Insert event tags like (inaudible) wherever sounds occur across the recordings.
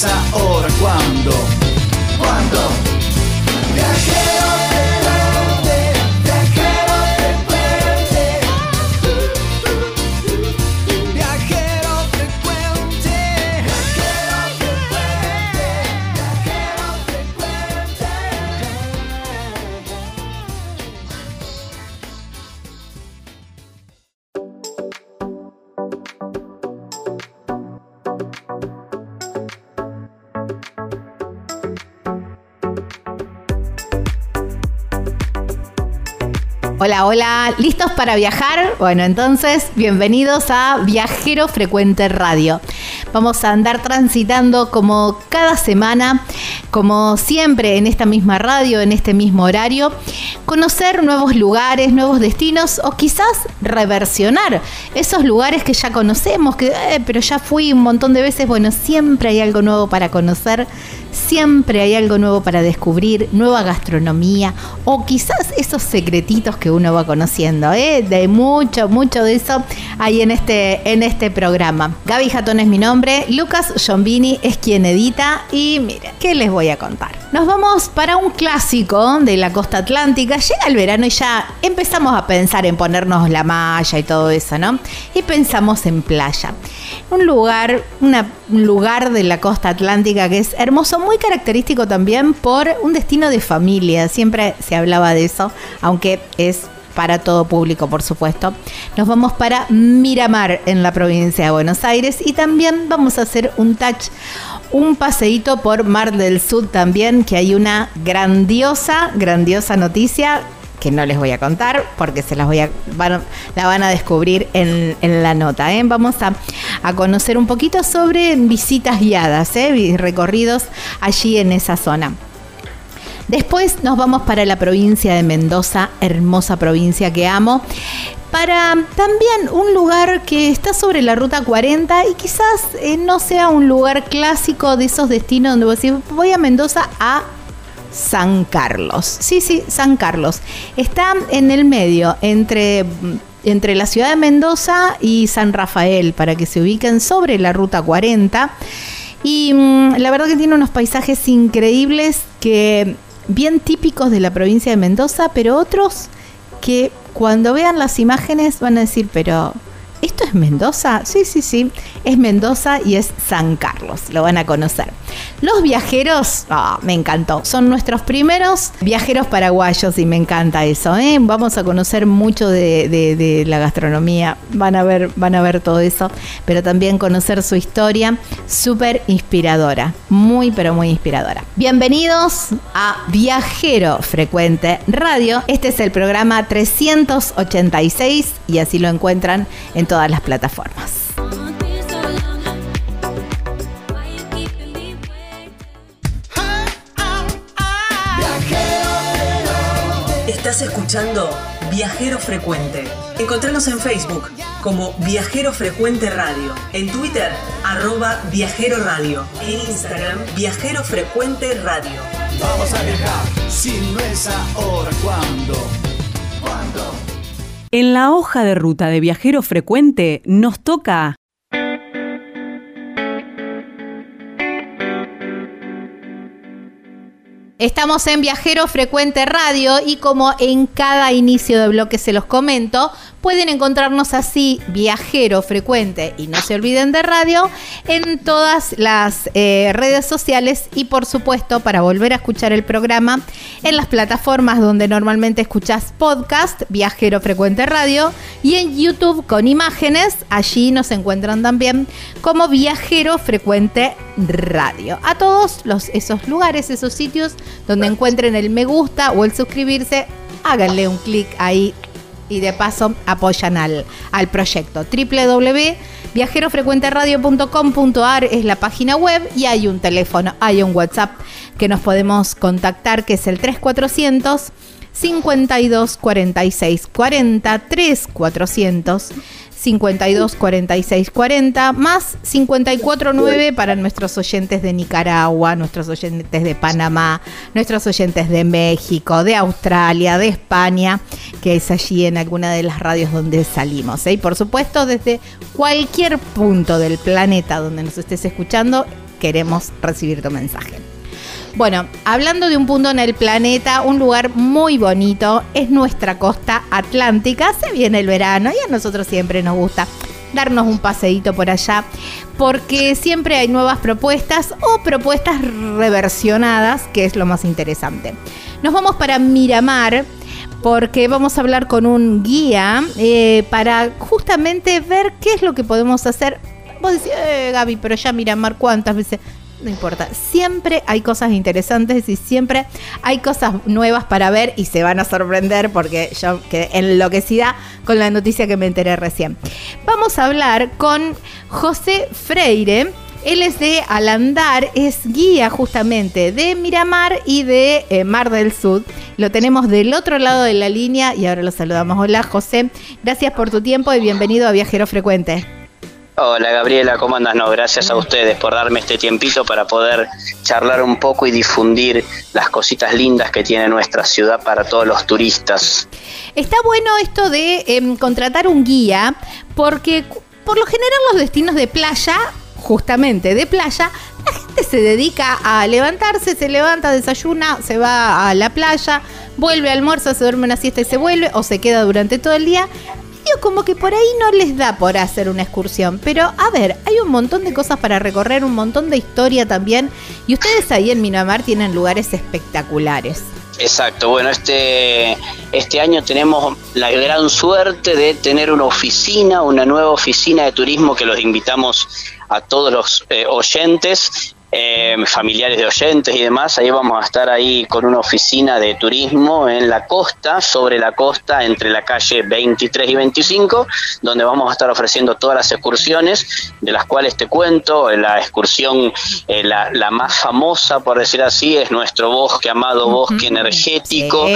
Si no es Hola, hola, ¿listos para viajar? Bueno, entonces, bienvenidos a Viajero Frecuente Radio. Vamos a andar transitando como cada semana, como siempre en esta misma radio, en este mismo horario, conocer nuevos lugares, nuevos destinos o quizás reversionar esos lugares que ya conocemos, que eh, pero ya fui un montón de veces. Bueno, siempre hay algo nuevo para conocer, siempre hay algo nuevo para descubrir, nueva gastronomía o quizás esos secretitos que uno va conociendo, ¿eh? de mucho, mucho de eso hay en este, en este programa. Gaby Jatón es mi nombre, Lucas Giombini es quien edita y miren, ¿qué les voy a contar? Nos vamos para un clásico de la costa atlántica, llega el verano y ya empezamos a pensar en ponernos la malla y todo eso, ¿no? Y pensamos en playa. Un lugar, un lugar de la costa atlántica que es hermoso, muy característico también por un destino de familia. Siempre se hablaba de eso, aunque es para todo público, por supuesto. Nos vamos para Miramar en la provincia de Buenos Aires y también vamos a hacer un touch, un paseíto por Mar del Sur también, que hay una grandiosa, grandiosa noticia que no les voy a contar porque se las voy a van- la van a descubrir en, en la nota. ¿eh? Vamos a, a conocer un poquito sobre visitas guiadas, ¿eh? recorridos allí en esa zona. Después nos vamos para la provincia de Mendoza, hermosa provincia que amo, para también un lugar que está sobre la ruta 40 y quizás eh, no sea un lugar clásico de esos destinos donde vos decís, voy a Mendoza a San Carlos. Sí, sí, San Carlos. Está en el medio, entre, entre la ciudad de Mendoza y San Rafael, para que se ubiquen sobre la ruta 40. Y mm, la verdad que tiene unos paisajes increíbles que bien típicos de la provincia de Mendoza, pero otros que cuando vean las imágenes van a decir, pero esto ¿esto es Mendoza? Sí, sí, sí, es Mendoza y es San Carlos, lo van a conocer. Los viajeros, ah, me encantó, son nuestros primeros viajeros paraguayos y me encanta eso. ¿eh? Vamos a conocer mucho de, la gastronomía, van a, ver, van a ver todo eso, pero también conocer su historia, súper inspiradora, muy pero muy inspiradora. Bienvenidos a Viajero Frecuente Radio, este es el programa 386 y así lo encuentran en todas las plataformas. Estás escuchando Viajero Frecuente. Encontrarnos en Facebook como Viajero Frecuente Radio, en Twitter arroba Viajero Radio, en Instagram Viajero Frecuente Radio. Vamos a viajar, si no es ahora, ¿cuándo? ¿Cuándo? En la hoja de ruta de Viajero Frecuente nos toca Estamos en Viajero Frecuente Radio y como en cada inicio de bloque se los comento, pueden encontrarnos así, Viajero Frecuente, y no se olviden de radio, en todas las eh, redes sociales y por supuesto para volver a escuchar el programa en las plataformas donde normalmente escuchas podcast, Viajero Frecuente Radio, y en YouTube con imágenes, allí nos encuentran también como Viajero Frecuente Radio. A todos los, esos lugares, esos sitios, donde encuentren el me gusta o el suscribirse, háganle un clic ahí y de paso apoyan al, al proyecto. www.viajerofrecuenteradio.com.ar es la página web y hay un teléfono, hay un WhatsApp que nos podemos contactar que es el 3400 52 46 40 3400 52 46 40 más 54 9 para nuestros oyentes de Nicaragua, nuestros oyentes de Panamá, nuestros oyentes de México, de Australia, de España, que es allí en alguna de las radios donde salimos. ¿eh? Y por supuesto, desde cualquier punto del planeta donde nos estés escuchando, queremos recibir tu mensaje. Bueno, hablando de un punto en el planeta, un lugar muy bonito es nuestra costa atlántica. Se viene el verano y a nosotros siempre nos gusta darnos un paseíto por allá, porque siempre hay nuevas propuestas o propuestas reversionadas, que es lo más interesante. Nos vamos para Miramar, porque vamos a hablar con un guía eh, para justamente ver qué es lo que podemos hacer. Vos decís, eh, Gaby, pero ya Miramar, ¿cuántas veces? No importa. Siempre hay cosas interesantes y siempre hay cosas nuevas para ver y se van a sorprender porque yo quedé enloquecida con la noticia que me enteré recién. Vamos a hablar con José Freire. Él es de Alandar, es guía justamente de Miramar y de eh, Mar del Sur. Lo tenemos del otro lado de la línea y ahora lo saludamos. Hola José, gracias por tu tiempo y bienvenido a Viajero Frecuente. Hola Gabriela, ¿cómo andas? No, gracias a ustedes por darme este tiempito para poder charlar un poco y difundir las cositas lindas que tiene nuestra ciudad para todos los turistas. Está bueno esto de em, contratar un guía porque por lo general los destinos de playa, justamente de playa, la gente se dedica a levantarse, se levanta, desayuna, se va a la playa, vuelve, almuerza, se duerme una siesta y se vuelve o se queda durante todo el día como que por ahí no les da por hacer una excursión. Pero a ver, hay un montón de cosas para recorrer, un montón de historia también. Y ustedes ahí en Miramar tienen lugares espectaculares. Exacto, bueno, este, este año tenemos la gran suerte de tener una oficina, una nueva oficina de turismo que los invitamos a todos los eh, oyentes eh, familiares de oyentes y demás. Ahí vamos a estar ahí con una oficina de turismo en la costa, sobre la costa, entre la calle 23 y 25, donde vamos a estar ofreciendo todas las excursiones, de las cuales te cuento. La excursión, eh, la, la, más famosa, por decir así, es nuestro bosque, amado bosque energético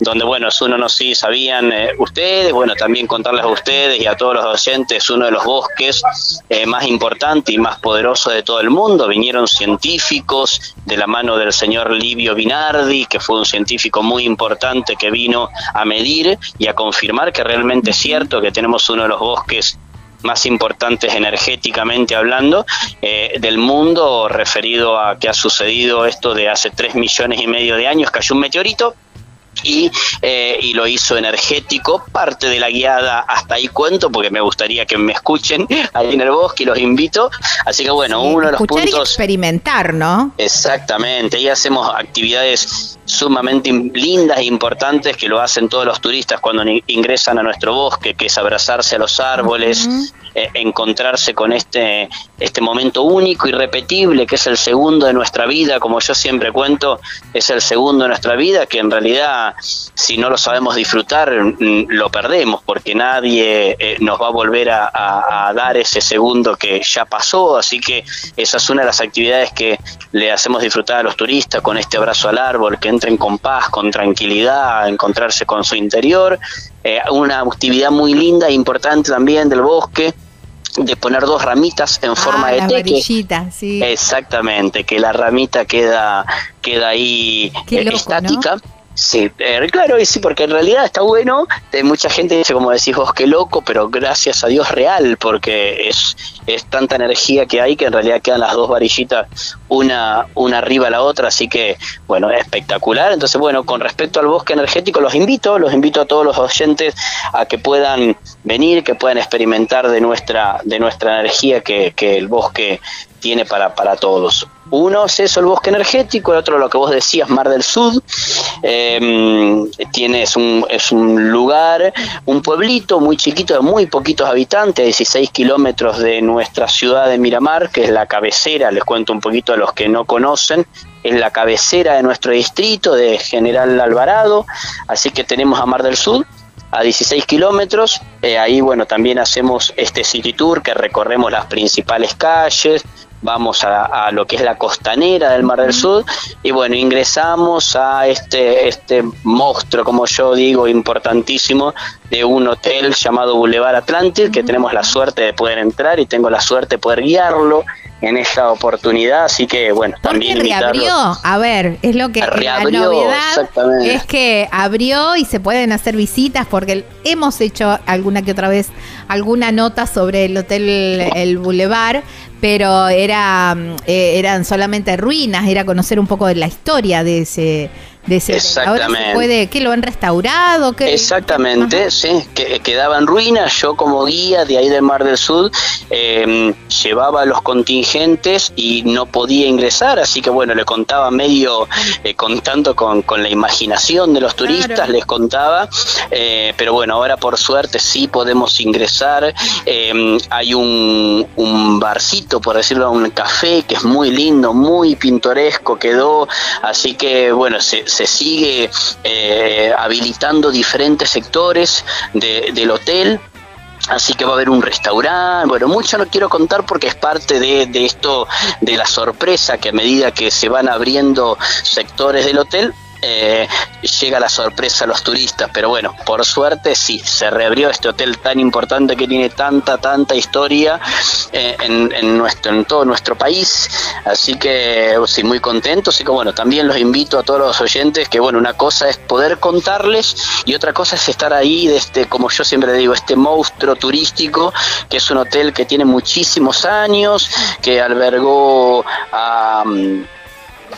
donde, bueno, es uno no sí sabían eh, ustedes, bueno, también contarles a ustedes y a todos los docentes, uno de los bosques eh, más importantes y más poderosos de todo el mundo. Vinieron científicos de la mano del señor Livio Binardi, que fue un científico muy importante que vino a medir y a confirmar que realmente es cierto que tenemos uno de los bosques más importantes energéticamente hablando eh, del mundo referido a que ha sucedido esto de hace tres millones y medio de años, cayó un meteorito y, eh, y lo hizo energético, parte de la guiada hasta ahí cuento, porque me gustaría que me escuchen ahí en el bosque y los invito. Así que bueno, uno de los Escuchar y puntos... experimentar, ¿no? Exactamente, y hacemos actividades sumamente lindas e importantes que lo hacen todos los turistas cuando ingresan a nuestro bosque, que es abrazarse a los árboles, eh, encontrarse con este, este momento único, irrepetible, que es el segundo de nuestra vida, como yo siempre cuento, es el segundo de nuestra vida, que en realidad si no lo sabemos disfrutar, mm, lo perdemos, porque nadie eh, nos va a volver a, a- a dar ese segundo que ya pasó, así que esa es una de las actividades que le hacemos disfrutar a los turistas con este abrazo al árbol, que entren con paz, con tranquilidad, encontrarse con su interior. Eh, una actividad muy linda e importante también del bosque, de poner dos ramitas en forma ah, de las teque. sí. Exactamente, que la ramita queda, queda ahí eh, loco, estática. Sí, eh, claro, y sí, porque en realidad está bueno. De mucha gente dice, como decís vos, qué loco, pero gracias a Dios real, porque es, es tanta energía que hay que en realidad quedan las dos varillitas una, una arriba a la otra, así que, bueno, espectacular. Entonces, bueno, con respecto al bosque energético, los invito, los invito a todos los oyentes a que puedan venir, que puedan experimentar de nuestra, de nuestra energía que, que el bosque tiene para, para todos. Uno es eso, el bosque energético, el otro lo que vos decías, Mar del Sud. Eh, tiene, es, un, es un lugar, un pueblito muy chiquito de muy poquitos habitantes, 16 kilómetros de nuestra ciudad de Miramar, que es la cabecera, les cuento un poquito a los que no conocen, es la cabecera de nuestro distrito de General Alvarado, así que tenemos a Mar del Sud a 16 kilómetros. Eh, ahí, bueno, también hacemos este City Tour que recorremos las principales calles, vamos a, a lo que es la costanera del Mar del Sur y bueno, ingresamos a este, este monstruo, como yo digo, importantísimo de un hotel llamado Boulevard Atlantic, que tenemos la suerte de poder entrar y tengo la suerte de poder guiarlo en esta oportunidad, así que bueno, ¿Por también reabrió? A ver, es lo que Reabrió, la novedad es que abrió y se pueden hacer visitas porque hemos hecho alguna que otra vez alguna nota sobre el hotel El Boulevard, pero era mm, eh, eran solamente ruinas, era conocer un poco de la historia de ese de ese hotel. Ahora se Exactamente. puede, ¿qué lo han restaurado? ¿Qué- Exactamente, sí, que quedaba en ruinas. Yo como guía de ahí del Mar del Sur eh, llevaba a los contingentes y no podía ingresar, así que bueno, le contaba medio eh, contando con, con la imaginación de los turistas, Claro. les contaba, eh, pero bueno, ahora por suerte sí podemos ingresar. Eh, hay un, un barcito, por decirlo, un café que es muy lindo, muy pintoresco quedó, así que bueno, se, se sigue eh, habilitando diferentes sectores de- del hotel. Así que va a haber un restaurante, bueno, mucho no quiero contar porque es parte de, de esto, de la sorpresa que a medida que se van abriendo sectores del hotel, eh, llega la sorpresa a los turistas, pero bueno, por suerte sí, se reabrió este hotel tan importante que tiene tanta, tanta historia eh, en, en nuestro, en todo nuestro país, así que sí, muy contento, así que bueno, también los invito a todos los oyentes que bueno, una cosa es poder contarles y otra cosa es estar ahí de este, como yo siempre digo, este monstruo turístico, que es un hotel que tiene muchísimos años, que albergó a... mm,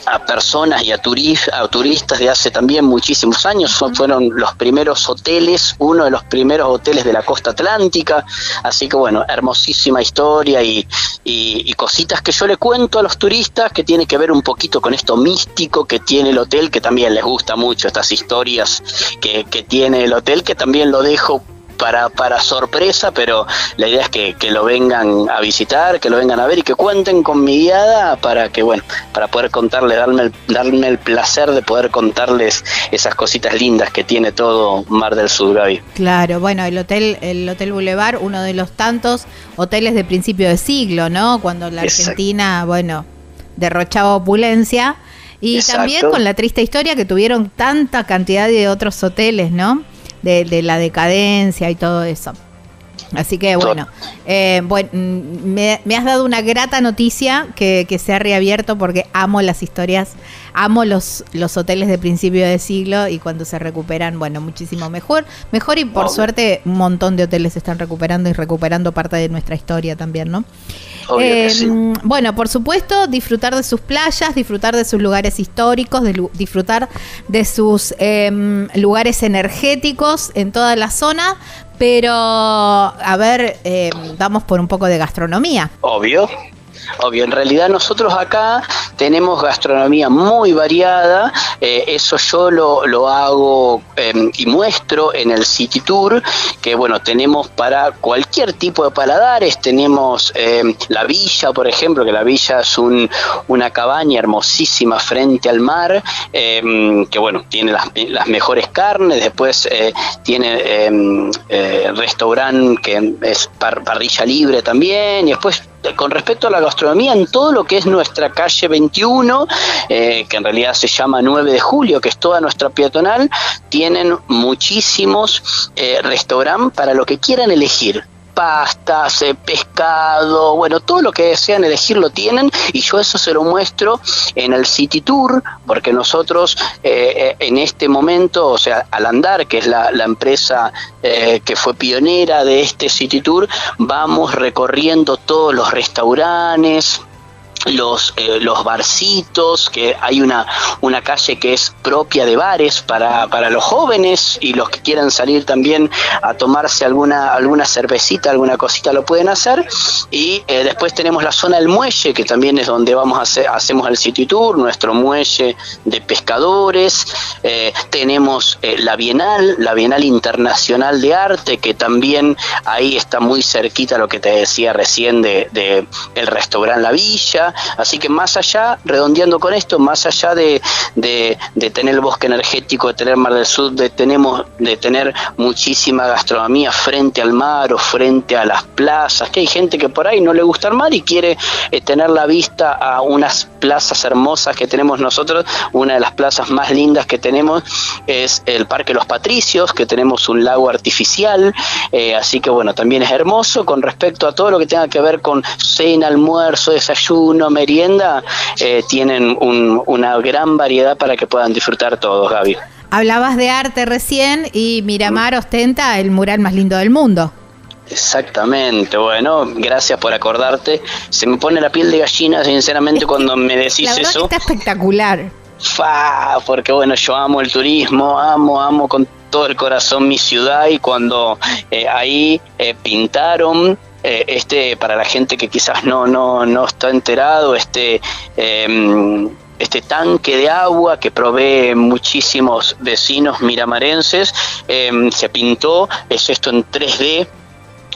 a personas y a, turis- a turistas de hace también muchísimos años. Fue- fueron los primeros hoteles, uno de los primeros hoteles de la costa atlántica. Así que bueno, hermosísima historia y, y- y cositas que yo le cuento a los turistas que tiene que ver un poquito con esto místico que tiene el hotel, que también les gusta mucho estas historias que, que tiene el hotel, que también lo dejo para, para sorpresa, pero la idea es que, que lo vengan a visitar, que lo vengan a ver y que cuenten con mi guiada para que, bueno, para poder contarles, darme el, darme el placer de poder contarles esas cositas lindas que tiene todo Mar del Sur, Gaby. Claro, bueno, el hotel, el Hotel Boulevard, uno de los tantos hoteles de principio de siglo, ¿no? Cuando la Exacto. Argentina, bueno, derrochaba opulencia. Y Exacto. también con la triste historia que tuvieron tanta cantidad de otros hoteles, ¿no? De, de la decadencia y todo eso. Así que bueno, eh, bueno mm, me, has dado una grata noticia que, se ha reabierto porque amo las historias, amo los, los hoteles de principio de siglo y cuando se recuperan, bueno, muchísimo mejor. Mejor y por suerte un montón de hoteles se están recuperando y recuperando parte de nuestra historia también, ¿no? Eh, bueno, por supuesto, disfrutar de sus playas, disfrutar de sus lugares históricos, disfrutar de sus em, lugares energéticos en toda la zona, pero a ver, em, vamos por un poco de gastronomía. Obvio. Obvio, en realidad nosotros acá tenemos gastronomía muy variada, eh, eso yo lo, lo hago em, y muestro en el City Tour, que bueno, tenemos para cualquier tipo de paladares, tenemos em, la villa, por ejemplo, que la villa es un, una cabaña hermosísima frente al mar, em, que bueno, tiene las, las mejores carnes, después eh, tiene eh, restaurante que es parrilla libre también, y después con respecto a la gastronomía, en todo lo que es nuestra calle 21, eh, que en realidad se llama 9 de julio, que es toda nuestra peatonal, tienen muchísimos eh, restaurantes para lo que quieran elegir pastas, eh, pescado, bueno, todo lo que desean elegir lo tienen y yo eso se lo muestro en el City Tour, porque nosotros eh, eh, en este momento, o sea, al andar, que es la, la empresa que fue pionera de este City Tour, vamos recorriendo todos los restaurantes, los, eh, los barcitos, que hay una, una calle que es propia de bares para, para los jóvenes y los que quieran salir también a tomarse alguna, alguna cervecita, alguna cosita lo pueden hacer. Y eh, después tenemos la zona del muelle, que también es donde vamos a hacer, hacemos el City Tour, nuestro muelle de pescadores. Eh, tenemos la Bienal, la Bienal Internacional de Arte, que también ahí está muy cerquita lo que te decía recién de, de el restaurante La Villa. Así que más allá, redondeando con esto, más allá de, tener el bosque energético, de tener Mar del Sur, de, tenemos, de tener muchísima gastronomía frente al mar o frente a las plazas, que hay gente que por ahí no le gusta el mar y quiere eh, tener la vista a unas plazas hermosas que tenemos nosotros. Una de las plazas más lindas que tenemos es el Parque Los Patricios, que tenemos un lago artificial, eh, así que bueno, también es hermoso con respecto a todo lo que tenga que ver con cena, almuerzo, desayuno, merienda, eh, tienen una gran variedad para que puedan disfrutar todos, Gaby. Hablabas de arte recién y Miramar ostenta el mural más lindo del mundo. Exactamente, bueno, gracias por acordarte. Se me pone la piel de gallina, sinceramente, cuando me decís la eso. está espectacular. Fa, porque bueno, yo amo el turismo, amo, amo con todo el corazón mi ciudad y cuando eh, ahí eh, pintaron eh, este para la gente que quizás no no no está enterado este em, este tanque de agua que provee muchísimos vecinos miramarenses em, se pintó es esto en 3D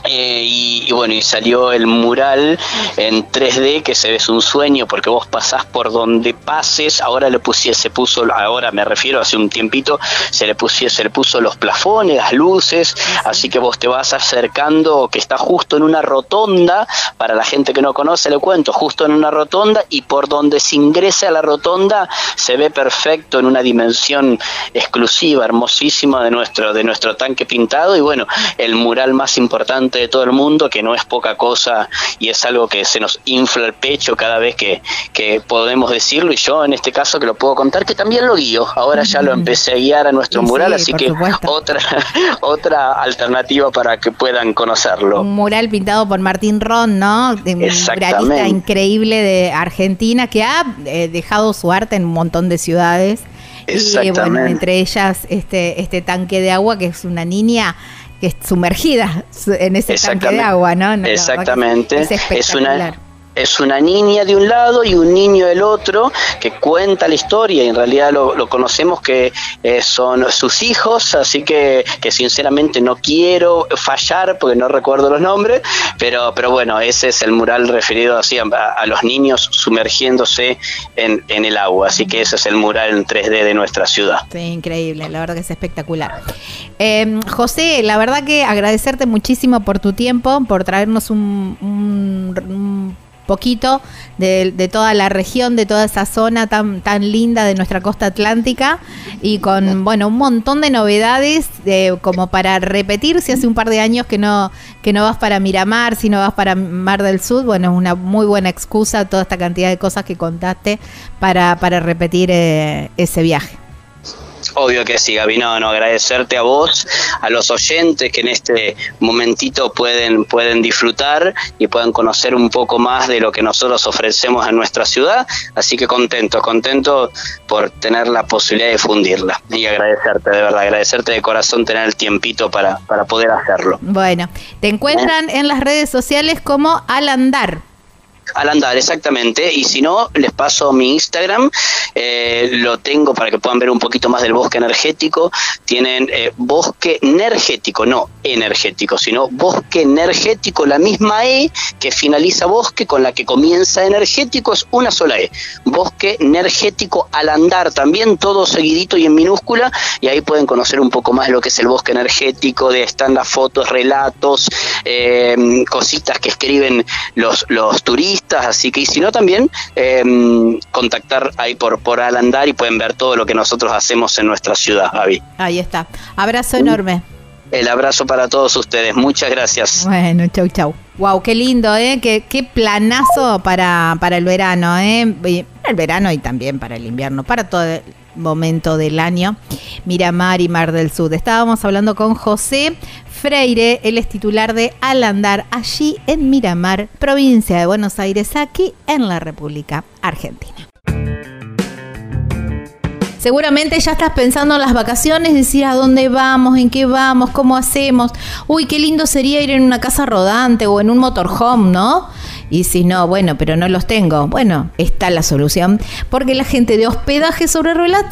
eh, y, bueno, y salió el mural en 3D que se ve es un sueño porque vos pasás por donde pases, ahora le pusiese, se puso, ahora me refiero hace un tiempito, se le pusiese, se le puso los plafones, las luces, así que vos te vas acercando, que está justo en una rotonda, para la gente que no conoce le cuento, justo en una rotonda y por donde se ingresa a la rotonda se ve perfecto en una dimensión exclusiva, hermosísima de nuestro, de nuestro tanque pintado. Y bueno, el mural más importante de todo el mundo, que no es poca cosa y es algo que se nos infla el pecho cada vez que, podemos decirlo. Y yo en este caso que lo puedo contar, que también lo guío. Ahora ya lo empecé a guiar a nuestro mural, así que otra, (laughs) otra alternativa para que puedan conocerlo. Un mural pintado por Martín Ron, ¿no? Un muralista increíble de Argentina que ha eh, dejado su arte en un montón de ciudades. Y bueno, entre ellas este, este tanque de agua que es una niña que es sumergida en ese tanque de agua, ¿no? Exactamente. Es, es, una es una niña de un lado y un niño del otro que cuenta la historia y en realidad lo, conocemos que eh, son sus hijos, así que, que, sinceramente no quiero fallar porque no recuerdo los nombres, pero, pero bueno, ese es el mural referido así a, los niños sumergiéndose en, en, el agua, así que ese es el mural en 3D de nuestra ciudad. Sí, increíble, la verdad que es espectacular. Em, José, la verdad que agradecerte muchísimo por tu tiempo, por traernos un poquito de, toda la región, de toda esa zona tan, tan linda de nuestra costa atlántica y con, bueno, un montón de novedades como para repetir si hace un par de años que no, que no vas para Miramar, si no vas para Mar del Sur, bueno, es una muy buena excusa toda esta cantidad de cosas que contaste para, para repetir eh, ese viaje. Obvio que sí, Gaby, no, agradecerte a vos, a los oyentes que en este momentito pueden, pueden disfrutar y puedan conocer un poco más de lo que nosotros ofrecemos en nuestra ciudad. Así que contento, contento por tener la posibilidad de difundirla. Y agradecerte, de verdad, agradecerte de corazón tener el tiempito para, para poder hacerlo. Bueno, te encuentran en las redes sociales como Al Andar. Al andar, exactamente. Y si no, les paso mi Instagram. Eh, lo tengo para que puedan ver un poquito más del bosque energético. Tienen eh, bosque energético, no energético, sino bosque energético, la misma E que finaliza bosque con la que comienza energético es una sola E. Bosque energético al andar, también todo seguidito y en minúscula. Y ahí pueden conocer un poco más lo que es el bosque energético. De, están las fotos, relatos, eh, cositas que escriben los, los turistas así que y si no también em, contactar ahí por, por Alandar y pueden ver todo lo que nosotros hacemos en nuestra ciudad, Javi. Ahí está. Abrazo enorme. El abrazo para todos ustedes. Muchas gracias. Bueno, chau, chau. Wow, qué lindo, ¿eh? Qué, qué planazo para, para el verano, ¿eh? El verano y también para el invierno, para todo el momento del año. Miramar y Mar del Sur. Estábamos hablando con José Freire, él es titular de Alandar, allí en Miramar, provincia de Buenos Aires, aquí en la República Argentina. Seguramente ya estás pensando en las vacaciones, decir a dónde vamos, en qué vamos, cómo hacemos. Uy, qué lindo sería ir en una casa rodante o en un motorhome, ¿no? Y si no, bueno, pero no los tengo. Bueno, está la solución. Porque la gente de hospedaje sobre ruedas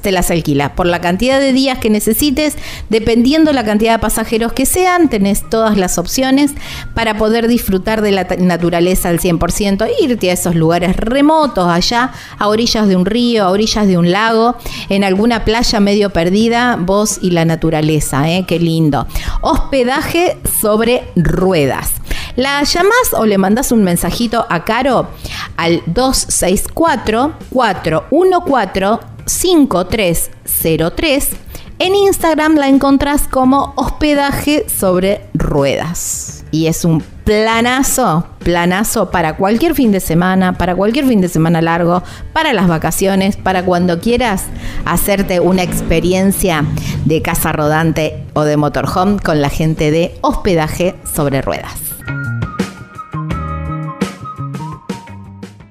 te las, alquila. Por la cantidad de días que necesites, dependiendo la cantidad de pasajeros que sean, tenés todas las opciones para poder disfrutar de la naturaleza al 100%. Irte a esos lugares remotos, allá, a orillas de un río, a orillas de un lago, en alguna playa medio perdida, vos y la naturaleza. ¿eh? Qué lindo. Hospedaje sobre ruedas. La llamas o le mandas un mensajito a Caro al 264 414 5303. En Instagram la encontrás como hospedaje sobre ruedas. Y es un planazo, planazo para cualquier fin de semana, para cualquier fin de semana largo, para las vacaciones, para cuando quieras hacerte una experiencia de casa rodante o de motorhome con la gente de hospedaje sobre ruedas.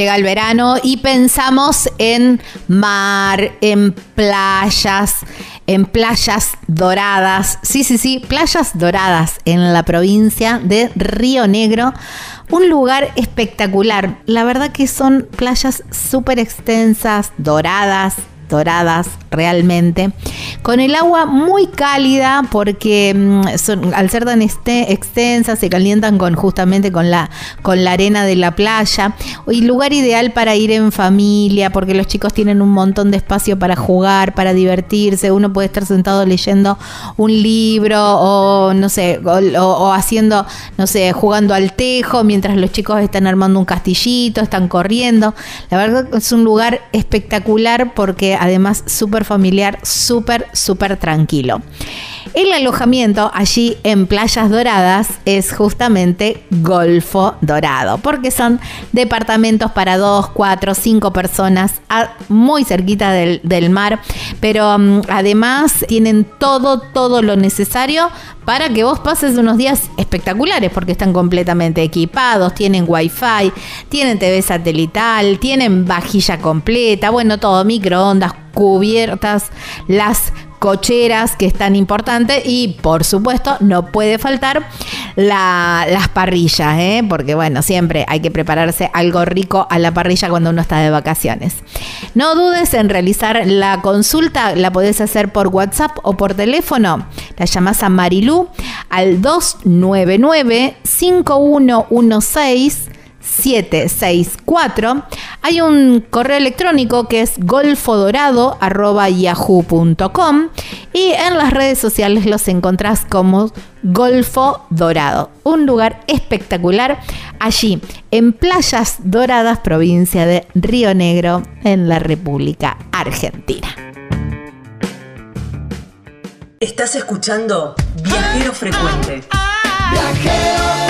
Llega el verano y pensamos en mar, en playas, en playas doradas. Sí, sí, sí, playas doradas en la provincia de Río Negro. Un lugar espectacular. La verdad que son playas súper extensas, doradas, doradas realmente, con el agua muy cálida porque mm, al ser tan este, extensas se calientan con justamente con la, con la arena de la playa y lugar ideal para ir en familia porque los chicos tienen un montón de espacio para jugar, para divertirse, uno puede estar sentado leyendo un libro o no sé, o haciendo, no sé, jugando al tejo mientras los chicos están armando un castillito, están corriendo. La verdad es un lugar espectacular porque además súper familiar, súper, súper tranquilo. El alojamiento allí en Playas Doradas es justamente Golfo Dorado, porque son departamentos para dos, cuatro, cinco personas muy cerquita del, mar, pero mm, además tienen todo, todo lo necesario para que vos pases unos días espectaculares porque están completamente equipados, tienen wifi, tienen TV satelital, tienen vajilla completa, bueno, todo, microondas, cubiertas, las cocheras, que es tan importante, y por supuesto no puede faltar las parrillas, ¿eh? porque bueno, siempre hay que prepararse algo rico a la parrilla cuando uno está de vacaciones. No dudes en realizar la consulta, la podés hacer por WhatsApp o por teléfono. La llamás a Marilú al 299 5116 764. Hay un correo electrónico que es golfodorado.yahoo.com y en las redes sociales los encontrás como Golfo Dorado. Un lugar espectacular allí en Playas Doradas, provincia de Río Negro, en la República Argentina. Estás escuchando Viajero Frecuente. Viajero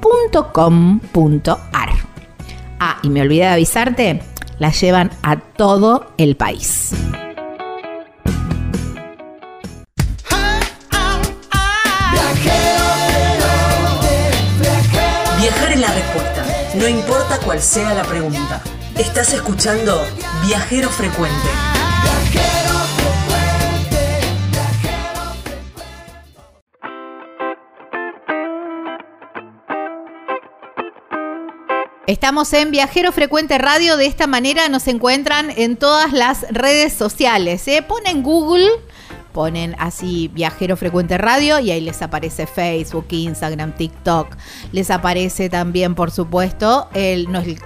.com.ar. Ah, y me olvidé de avisarte, la llevan a todo el país. Viajar es la respuesta, no importa cuál sea la pregunta. Estás escuchando Viajero Frecuente. Estamos en Viajero Frecuente Radio, de esta manera nos encuentran en todas las redes sociales. ¿eh? Ponen Google, ponen así Viajero Frecuente Radio y ahí les aparece Facebook, Instagram, TikTok. Les aparece también, por supuesto,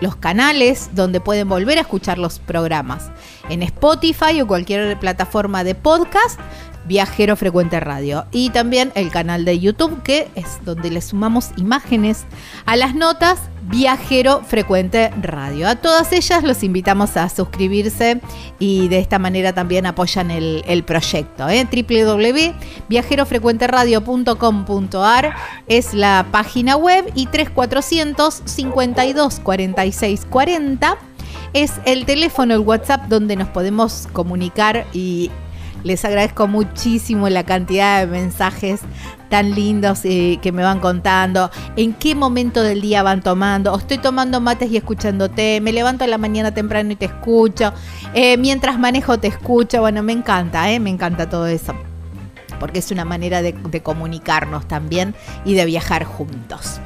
los canales donde pueden volver a escuchar los programas. En Spotify o cualquier plataforma de podcast Viajero Frecuente Radio. Y también el canal de YouTube, que es donde le sumamos imágenes a las notas Viajero Frecuente Radio. A todas ellas los invitamos a suscribirse y de esta manera también apoyan el, proyecto. ¿eh? www.viajerofrecuenteradio.com.ar es la página web y 3400 52 46 40 es el teléfono, el WhatsApp donde nos podemos comunicar y Les agradezco muchísimo la cantidad de mensajes tan lindos eh, que me van contando, en qué momento del día van tomando, o estoy tomando mates y escuchándote, me levanto a la mañana temprano y te escucho, eh, mientras manejo te escucho, bueno, me encanta, eh, me encanta todo eso, porque es una manera de, de comunicarnos también y de viajar juntos.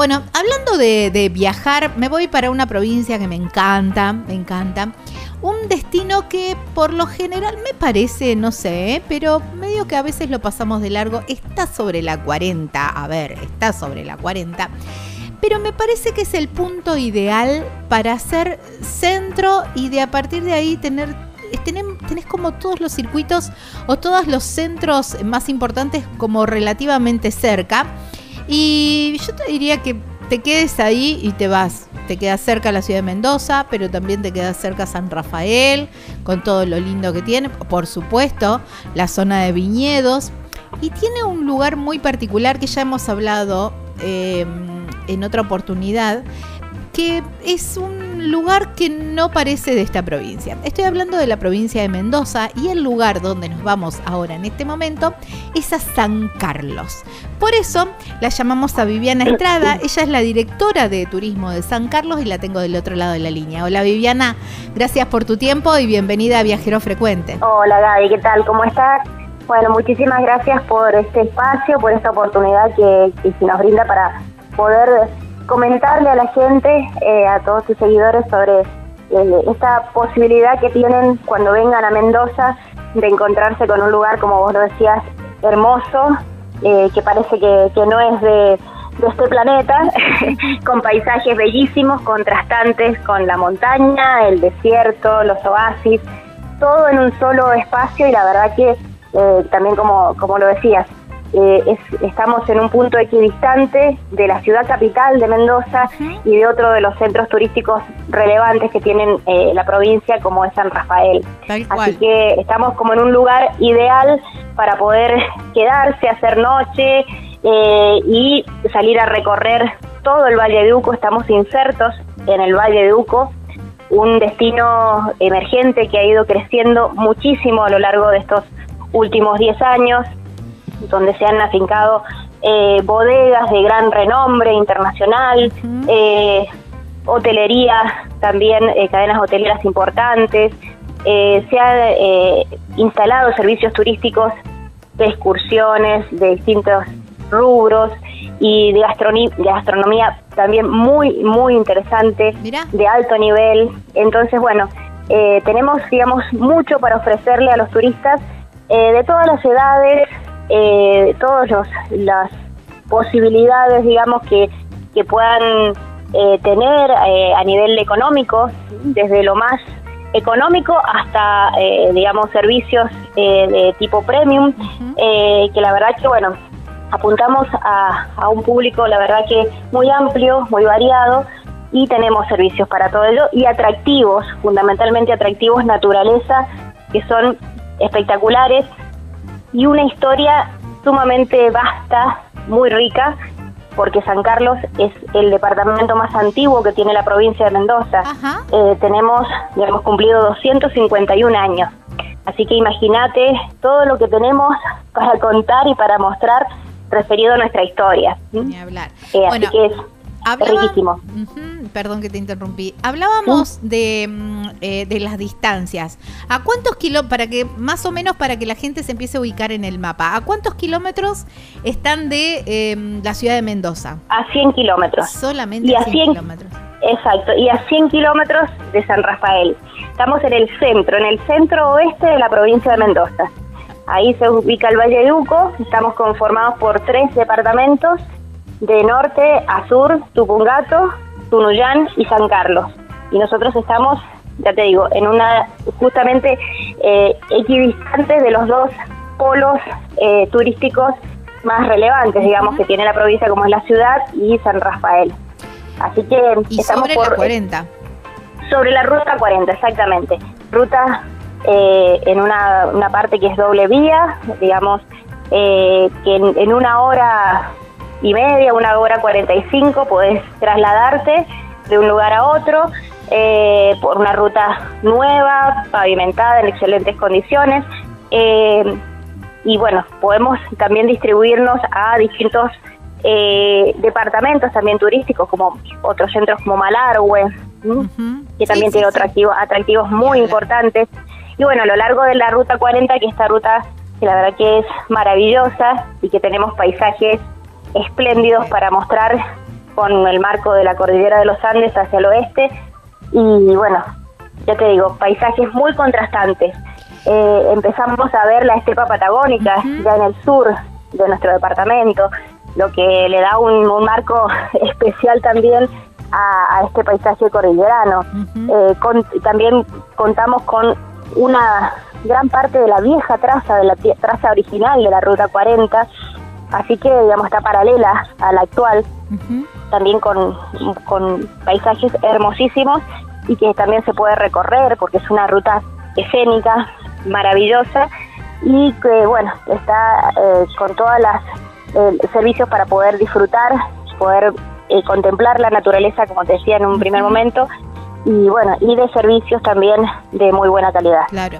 Bueno, hablando de, viajar, me voy para una provincia que me encanta, me encanta. Un destino que por lo general me parece, no sé, pero medio que a veces lo pasamos de largo. Está sobre la 40, a ver, está sobre la 40. Pero me parece que es el punto ideal para hacer centro y de a partir de ahí tener tenés, tenés, como todos los circuitos o todos los centros más importantes como relativamente cerca. Y yo te diría que te quedes ahí y te vas. Te quedas cerca la ciudad de Mendoza, pero también te quedas cerca San Rafael, con todo lo lindo que tiene. Por supuesto, la zona de viñedos. Y tiene un lugar muy particular que ya hemos hablado eh, en otra oportunidad, que es un lugar que no parece de esta provincia. Estoy hablando de la provincia de Mendoza y el lugar donde nos vamos ahora en este momento es a San Carlos. Por eso la llamamos a Viviana Estrada, (coughs) ella es la directora de turismo de San Carlos y la tengo del otro lado de la línea. Hola Viviana, gracias por tu tiempo y bienvenida a Viajero Frecuente. Hola Gaby, ¿qué tal? ¿Cómo estás? Bueno, muchísimas gracias por este espacio, por esta oportunidad que, que nos brinda para poder comentarle a la gente, eh, a todos sus seguidores, sobre eh, esta posibilidad que tienen cuando vengan a Mendoza de encontrarse con un lugar, como vos lo decías, hermoso, eh, que parece que, que, no es de, de este planeta, (laughs) con paisajes bellísimos, contrastantes con la montaña, el desierto, los oasis, todo en un solo espacio y la verdad que también como, como lo decías, eh, es, estamos en un punto equidistante de la ciudad capital de Mendoza y de otro de los centros turísticos relevantes que tienen eh, la provincia como es San Rafael. Así que estamos como en un lugar ideal para poder (laughs) quedarse, hacer noche eh, y salir a recorrer todo el Valle de Uco. Estamos insertos en el Valle de Uco un destino emergente que ha ido creciendo muchísimo a lo largo de estos últimos 10 años donde se han afincado eh, bodegas de gran renombre internacional, eh, hotelería, también eh, cadenas hoteleras importantes, se han instalado servicios turísticos de excursiones de distintos rubros y de gastronomía también muy, muy interesante, de alto nivel. Entonces, bueno, tenemos, digamos, mucho para ofrecerle a los turistas de todas las edades, eh, todas las posibilidades, digamos, que, que puedan eh, tener eh, a nivel económico, desde lo más económico hasta, eh, digamos, servicios de tipo premium, que la verdad que, bueno, apuntamos a, a un público, la verdad que muy amplio, muy variado, y tenemos servicios para todo ello y atractivos, fundamentalmente atractivos naturaleza, que son espectaculares y una historia sumamente vasta, muy rica, porque San Carlos es el departamento más antiguo que tiene la provincia de Mendoza. Eh, tenemos, ya hemos cumplido 251 años. Así que imagínate todo lo que tenemos para contar y para mostrar referido a nuestra historia. Ni hablar. Eh, así que es riquísimo. perdón que te interrumpí. Hablábamos de, mm, eh, de las distancias. ¿A cuántos kilómetros, para que más o menos para que la gente se empiece a ubicar en el mapa, ¿a cuántos kilómetros están de em, la ciudad de Mendoza? A 100 kilómetros. Solamente a 100, kilómetros. Exacto, y a 100 kilómetros de San Rafael. Estamos en el centro, en el centro oeste de la provincia de Mendoza. Ahí se ubica el Valle de Uco, estamos conformados por tres departamentos de norte a sur, Tupungato, Tunuyán y San Carlos. Y nosotros estamos, ya te digo, en una justamente eh, equidistantes de los dos polos eh, turísticos más relevantes, digamos, que tiene la provincia como es la ciudad y San Rafael. Así que ¿Y estamos sobre por, la 40. Sobre la ruta 40, exactamente. Ruta eh, en una, una parte que es doble vía, digamos, que en, en una hora y media, una hora 45, podés trasladarte de un lugar a otro eh, por una ruta nueva, pavimentada, en excelentes condiciones. Eh, y bueno, podemos también distribuirnos a distintos eh, departamentos también turísticos, como otros centros como Malargüe, que también tiene atractivos muy importantes. Y bueno, a lo largo de la Ruta 40, que esta ruta que la verdad que es maravillosa y que tenemos paisajes espléndidos para mostrar con el marco de la cordillera de los Andes hacia el oeste. Y bueno, ya te digo, paisajes muy contrastantes. Eh, empezamos a ver la estepa patagónica ya en el sur de nuestro departamento, lo que le da un, marco (laughs) especial también a, este paisaje cordillerano. Eh, también contamos con una gran parte de la vieja traza, de la traza original de la Ruta 40, así que digamos está paralela a la actual, también con, con paisajes hermosísimos y que también se puede recorrer porque es una ruta escénica maravillosa y que bueno está eh, con todos los eh, servicios para poder disfrutar, poder eh, contemplar la naturaleza como te decía en un primer momento y bueno y de servicios también de muy buena calidad. Claro.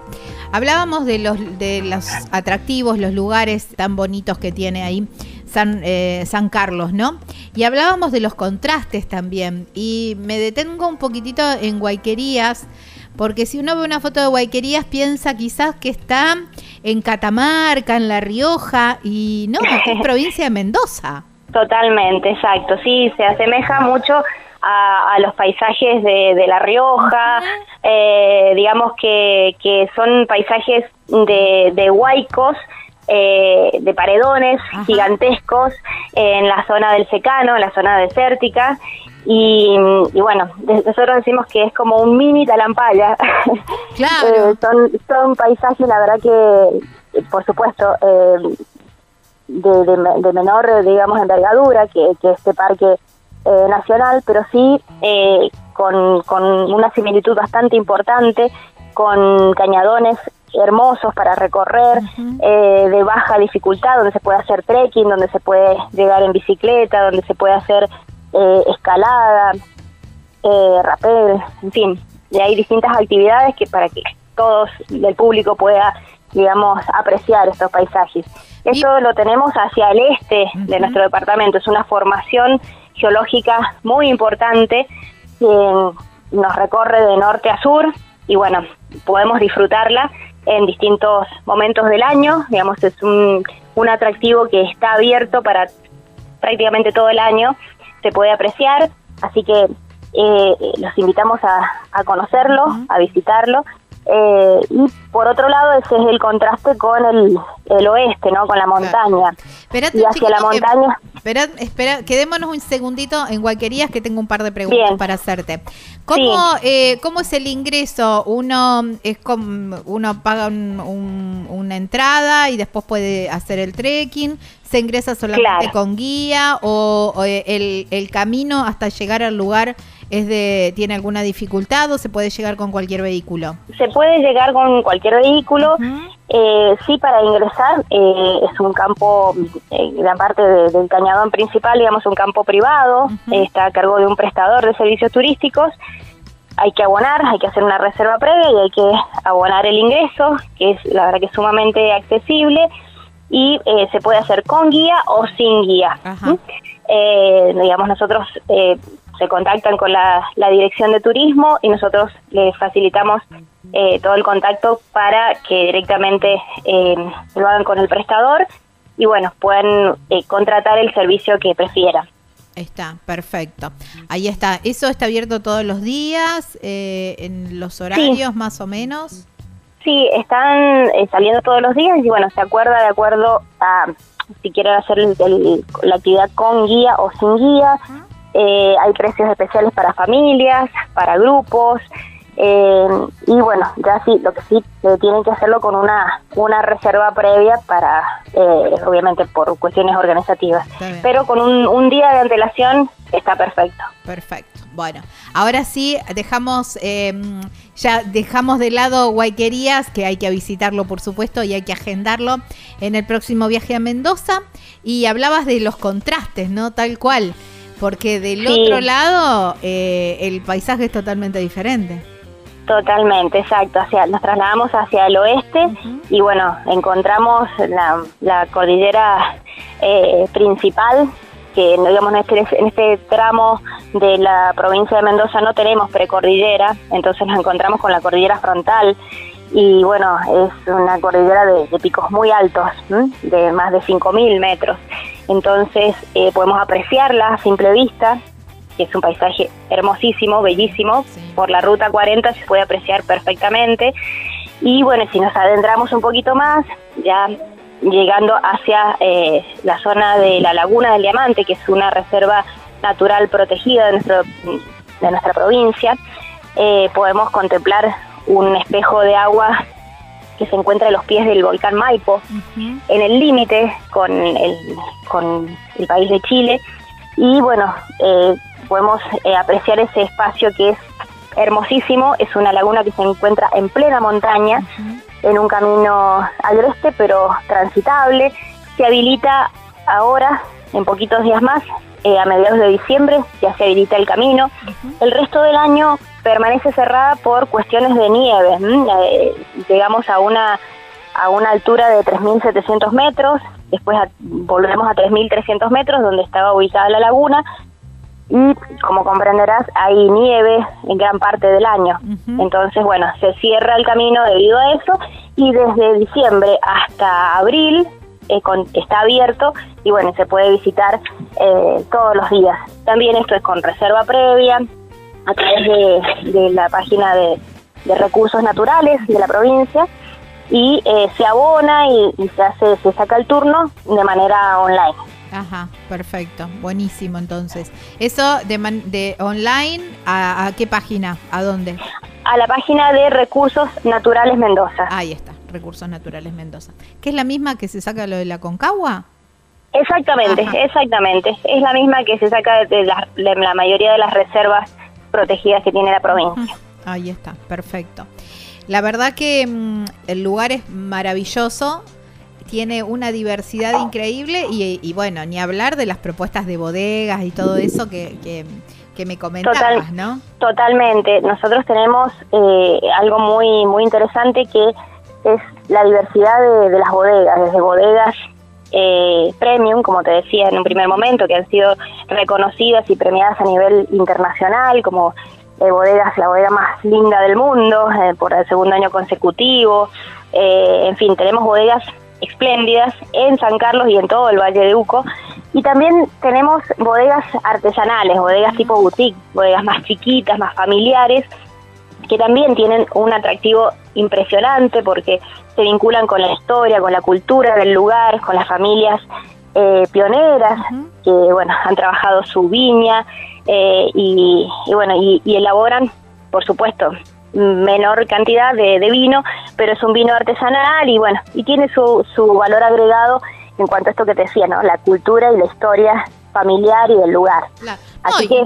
Hablábamos de los de los atractivos, los lugares tan bonitos que tiene ahí San, San Carlos, ¿no? Y hablábamos de los contrastes también. Y me detengo un poquitito en Guayquerías, porque si uno ve una foto de Guayquerías piensa quizás que está en Catamarca, en La Rioja, y no, es (laughs) provincia de Mendoza. Totalmente, exacto. Sí, se asemeja mucho a, los paisajes de, La Rioja, eh, digamos que, que son paisajes de, de huaicos, eh, de paredones gigantescos en la zona del secano, en la zona desértica. Y, bueno, nosotros decimos que es como un mini talampaya. (laughs) Claro. (laughs) Eh, son, son paisajes, la verdad que, por supuesto, eh, de, menor, digamos, envergadura que, que este parque nacional, pero sí con, con una similitud bastante importante con cañadones hermosos para recorrer, eh, de baja dificultad, donde se puede hacer trekking, donde se puede llegar en bicicleta, donde se puede hacer eh, escalada, eh, rappel, en fin, y hay distintas actividades que para que todos el público pueda, digamos, apreciar estos paisajes. Esto lo tenemos hacia el este de nuestro departamento, es una formación geológica muy importante que nos recorre de norte a sur y bueno, podemos disfrutarla en distintos momentos del año, digamos, es un, un atractivo que está abierto para prácticamente todo el año, se puede apreciar, así que eh, los invitamos a, a conocerlo, a visitarlo eh, y por otro lado, ese es el contraste con el, el oeste, ¿no? Con la montaña. y hacia la montaña. espera, espera, quedémonos un segundito en Guaquerías que tengo un par de preguntas para hacerte. ¿Cómo, eh, ¿Cómo es el ingreso? Uno es como, uno paga una entrada y después puede hacer el trekking. ¿Se ingresa solamente con guía o, eh, el, el camino hasta llegar al lugar es de tiene alguna dificultad o se puede llegar con cualquier vehículo? Se puede llegar con cualquier vehículo. eh, sí, para ingresar eh, es un campo, eh, gran parte del cañadón principal, digamos, un campo privado, está a cargo de un prestador de servicios turísticos. Hay que abonar, hay que hacer una reserva previa y hay que abonar el ingreso, que es la verdad que es sumamente accesible y eh, se puede hacer con guía o sin guía. Eh, digamos, nosotros eh, se contactan con la, dirección de turismo y nosotros les facilitamos eh, todo el contacto para que directamente eh, lo hagan con el prestador y bueno, puedan eh, contratar el servicio que prefieran. Está, perfecto. Ahí está. ¿Eso está abierto todos los días? ¿En los horarios más o menos? Sí, están saliendo todos los días y bueno, se acuerda de acuerdo a si quieren hacer la actividad con guía o sin guía. Eh, hay precios especiales para familias, para grupos. Eh, y bueno, ya sí, lo que sí eh, tienen que hacerlo con una, una reserva previa para, obviamente por cuestiones organizativas. Pero con un, un día de antelación está perfecto. Perfecto. Bueno, ahora sí dejamos em, ya dejamos de lado Guayquerías, que hay que visitarlo por supuesto y hay que agendarlo en el próximo viaje a Mendoza. Y hablabas de los contrastes, ¿no? Tal cual porque del otro lado eh, el paisaje es totalmente diferente. Totalmente, exacto. Hacia, nos trasladamos hacia el oeste y bueno, encontramos la, la cordillera eh, principal, que digamos en este, en este tramo de la provincia de Mendoza no tenemos precordillera, entonces nos encontramos con la cordillera frontal y bueno, es una cordillera de, picos muy altos, de más de 5.000 metros. Entonces eh, podemos apreciarla a simple vista, que es un paisaje hermosísimo, bellísimo. Por la ruta 40 se puede apreciar perfectamente. Y bueno, si nos adentramos un poquito más, ya llegando hacia eh, la zona de la Laguna del Diamante, que es una reserva natural protegida de, nuestro, de nuestra provincia, eh, podemos contemplar un espejo de agua que se encuentra a los pies del volcán Maipo, en el límite con el, con el país de Chile. Y bueno, eh, podemos eh, apreciar ese espacio que es hermosísimo, es una laguna que se encuentra en plena montaña, en un camino agreste pero transitable, se habilita ahora, en poquitos días más, eh, a mediados de diciembre ya se habilita el camino. El resto del año permanece cerrada por cuestiones de nieve. Eh, llegamos a una, a una altura de 3.700 metros, después volvemos a 3.300 metros donde estaba ubicada la laguna y como comprenderás hay nieve en gran parte del año. Entonces, bueno, se cierra el camino debido a eso y desde diciembre hasta abril eh, está abierto y bueno, se puede visitar eh, todos los días. También esto es con reserva previa a través de, la página de, recursos naturales de la provincia y eh, se abona y, se hace se saca el turno de manera online. Ajá, perfecto, buenísimo entonces. Eso de, de online, ¿a, ¿a, qué página? ¿A dónde? A la página de Recursos Naturales Mendoza. Ahí está, Recursos Naturales Mendoza. ¿Que es la misma que se saca lo de la Concagua? Exactamente, exactamente. Es la misma que se saca de la, la, mayoría de las reservas protegidas que tiene la provincia. Ahí está, perfecto. La verdad que mm, el lugar es maravilloso tiene una diversidad increíble y, bueno, ni hablar de las propuestas de bodegas y todo eso que, que, me comentabas, ¿no? Totalmente. Nosotros tenemos eh, algo muy, muy interesante que es la diversidad de, las bodegas, desde bodegas eh, premium, como te decía en un primer momento, que han sido reconocidas y premiadas a nivel internacional, como eh, bodegas, la bodega más linda del mundo, por el segundo año consecutivo. en fin, tenemos bodegas espléndidas en San Carlos y en todo el Valle de Uco. Y también tenemos bodegas artesanales, bodegas tipo boutique, bodegas más chiquitas, más familiares, que también tienen un atractivo impresionante porque se vinculan con la historia, con la cultura del lugar, con las familias eh, pioneras que bueno han trabajado su viña eh, y, bueno y elaboran por supuesto menor cantidad de, vino, pero es un vino artesanal y bueno, y tiene su, su valor agregado en cuanto a esto que te decía, ¿no? La cultura y la historia familiar y del lugar. Así que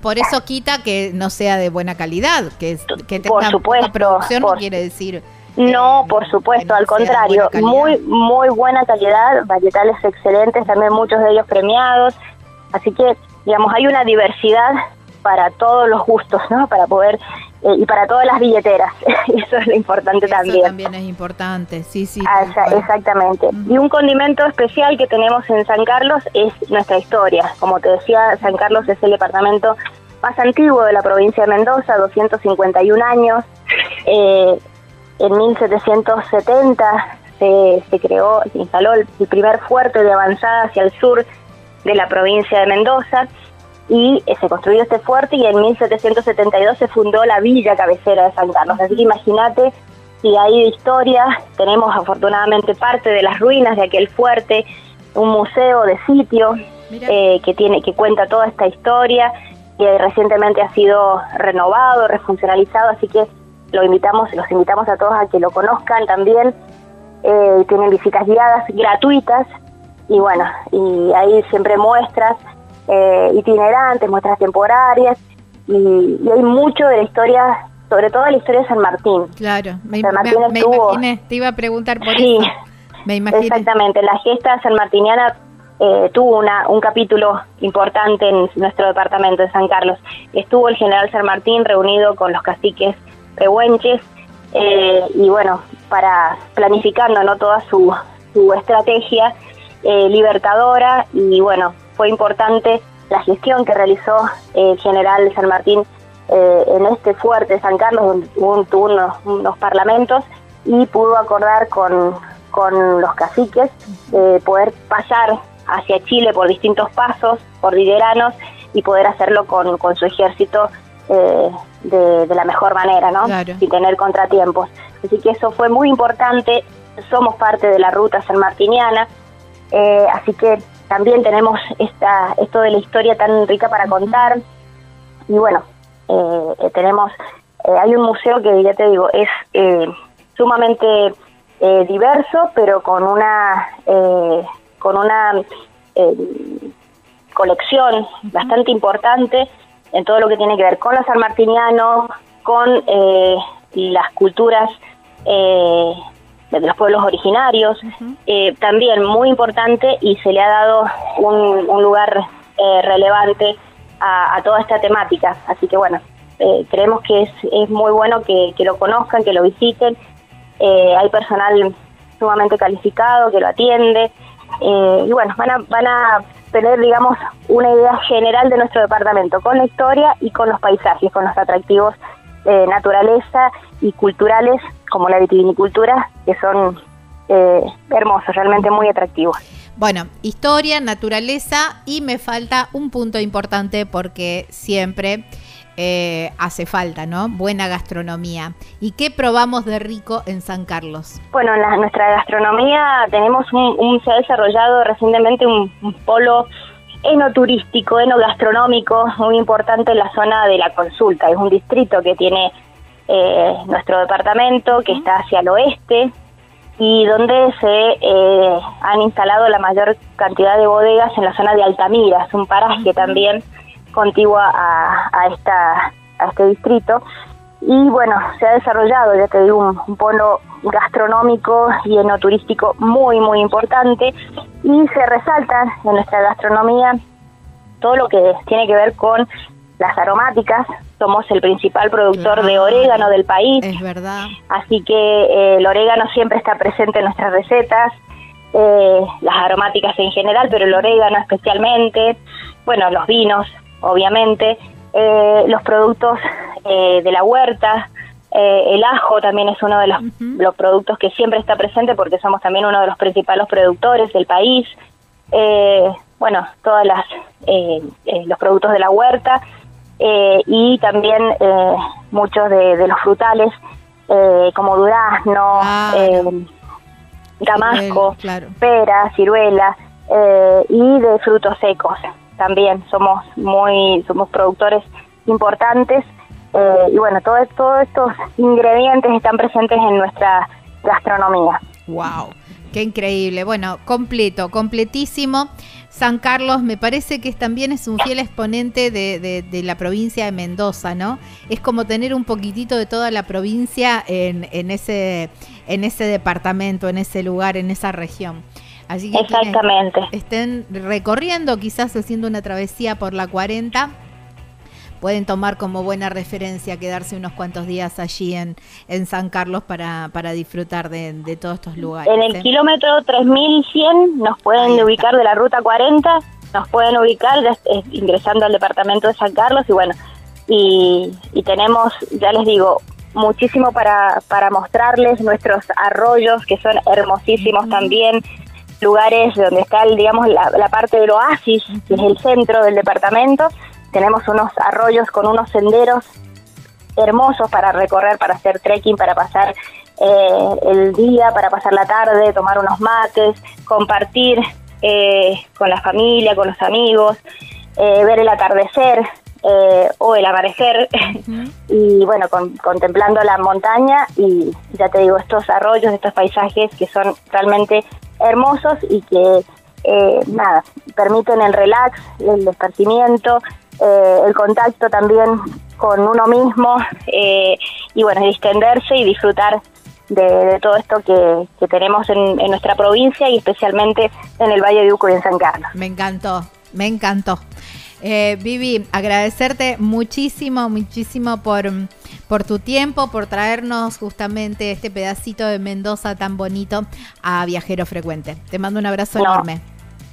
por eso quita que no sea de buena calidad, que, que tenga por supuesto, producción no quiere decir no, por supuesto, al contrario, muy muy buena calidad, varietales excelentes, también muchos de ellos premiados, así que digamos hay una diversidad para todos los gustos, ¿no? Para poder eh, y para todas las billeteras. (laughs) Eso es lo importante Eso también. también es importante, sí, sí. Ah, exactamente. Y un condimento especial que tenemos en San Carlos es nuestra historia. Como te decía, San Carlos es el departamento más antiguo de la provincia de Mendoza, 251 años. Eh, en 1770 se, se creó, se instaló el primer fuerte de avanzada hacia el sur de la provincia de Mendoza y eh, se construyó este fuerte y en 1772 se fundó la villa cabecera de San Carlos. Así que imagínate si hay de historia, tenemos afortunadamente parte de las ruinas de aquel fuerte, un museo de sitio eh, que tiene que cuenta toda esta historia que recientemente ha sido renovado, refuncionalizado, así que lo invitamos, los invitamos a todos a que lo conozcan también. Eh, tienen visitas guiadas gratuitas y bueno, y hay siempre muestras eh, itinerantes, muestras temporarias, y, hay mucho de la historia, sobre todo la historia de San Martín. Claro, me, imaginé, te iba a preguntar por eso. Me Exactamente, la gesta sanmartiniana eh, tuvo una, un capítulo importante en nuestro departamento de San Carlos. Estuvo el general San Martín reunido con los caciques pehuenches, eh, y bueno, para planificando ¿no? toda su, su estrategia eh, libertadora y bueno, fue importante la gestión que realizó el general San Martín en este fuerte San Carlos, donde tuvo unos, unos parlamentos y pudo acordar con, con los caciques poder pasar hacia Chile por distintos pasos cordilleranos y poder hacerlo con, con su ejército eh, de, la mejor manera, ¿no? Sin tener contratiempos. Así que eso fue muy importante. Somos parte de la ruta sanmartiniana, eh, así que también tenemos esta, esto de la historia tan rica para contar. Y bueno, eh, tenemos, hay un museo que ya te digo, es sumamente diverso, pero con una, con una colección bastante importante en todo lo que tiene que ver con los sanmartinianos, con eh, las culturas eh, de los pueblos originarios, eh, también muy importante y se le ha dado un, lugar relevante a, toda esta temática. Así que bueno, creemos que es, es muy bueno que, lo conozcan, que lo visiten. hay personal sumamente calificado que lo atiende. y bueno, van a, van a tener, digamos, una idea general de nuestro departamento, con la historia y con los paisajes, con los atractivos de naturaleza y culturales, como la vitivinicultura, que son eh, hermosos, realmente muy atractivos. Bueno, historia, naturaleza y me falta un punto importante porque siempre eh, hace falta, ¿no? Buena gastronomía. ¿Y qué probamos de rico en San Carlos? Bueno, en nuestra gastronomía tenemos un, se ha desarrollado recientemente un, polo enoturístico, enogastronómico muy importante en la zona de la consulta. Es un distrito que tiene eh, nuestro departamento, que está hacia el oeste y donde se eh, han instalado la mayor cantidad de bodegas en la zona de Altamira, es un paraje también contigua a, esta, a este distrito. Y bueno, se ha desarrollado, ya te digo, un, polo gastronómico y enoturístico muy, muy importante. Y se resalta en nuestra gastronomía todo lo que tiene que ver con las aromáticas. Somos el principal productor de orégano del país. Es verdad. Así que eh, el orégano siempre está presente en nuestras recetas. Eh, las aromáticas en general, pero el orégano especialmente. Bueno, los vinos, obviamente, eh, los productos eh, de la huerta, el ajo también es uno de los, productos que siempre está presente porque somos también uno de los principales productores del país. bueno, todas las los productos de la huerta y también muchos de, los frutales como durazno, damasco, pera, ciruela y de frutos secos también. Somos muy somos productores importantes eh, y bueno todos estos ingredientes están presentes en nuestra gastronomía. Wow qué increíble. Bueno completo completísimo San Carlos me parece que también es un fiel exponente de, de, la provincia de Mendoza, ¿no? Es como tener un poquitito de toda la provincia en, en, ese, en ese departamento, en ese lugar, en esa región. Así que Exactamente. estén recorriendo, quizás haciendo una travesía por la 40, pueden tomar como buena referencia quedarse unos cuantos días allí en, en San Carlos para, para disfrutar de, todos estos lugares. En el ¿eh? kilómetro 3100 nos pueden ubicar de la ruta 40, nos pueden ubicar ingresando al departamento de San Carlos y bueno, y, y tenemos, ya les digo, muchísimo para, para mostrarles nuestros arroyos que son hermosísimos también lugares donde está, el, digamos, la, parte del oasis, que es el centro del departamento. Tenemos unos arroyos con unos senderos hermosos para recorrer, para hacer trekking, para pasar eh, el día, para pasar la tarde, tomar unos mates, compartir eh, con la familia, con los amigos, eh, ver el atardecer o el amanecer. (laughs) Y bueno, contemplando la montaña y ya te digo, estos arroyos, estos paisajes que son realmente hermosos y que, eh, nada, permiten el relax, el esparcimiento, eh, el contacto también con uno mismo eh, y bueno, distenderse y disfrutar de, todo esto que, tenemos en, nuestra provincia y especialmente en el Valle de Uco y en San Carlos. Me encantó, me encantó. Vivi, agradecerte muchísimo, muchísimo por por tu tiempo, por traernos justamente este pedacito de Mendoza tan bonito a Viajero Frecuente. Te mando un abrazo enorme.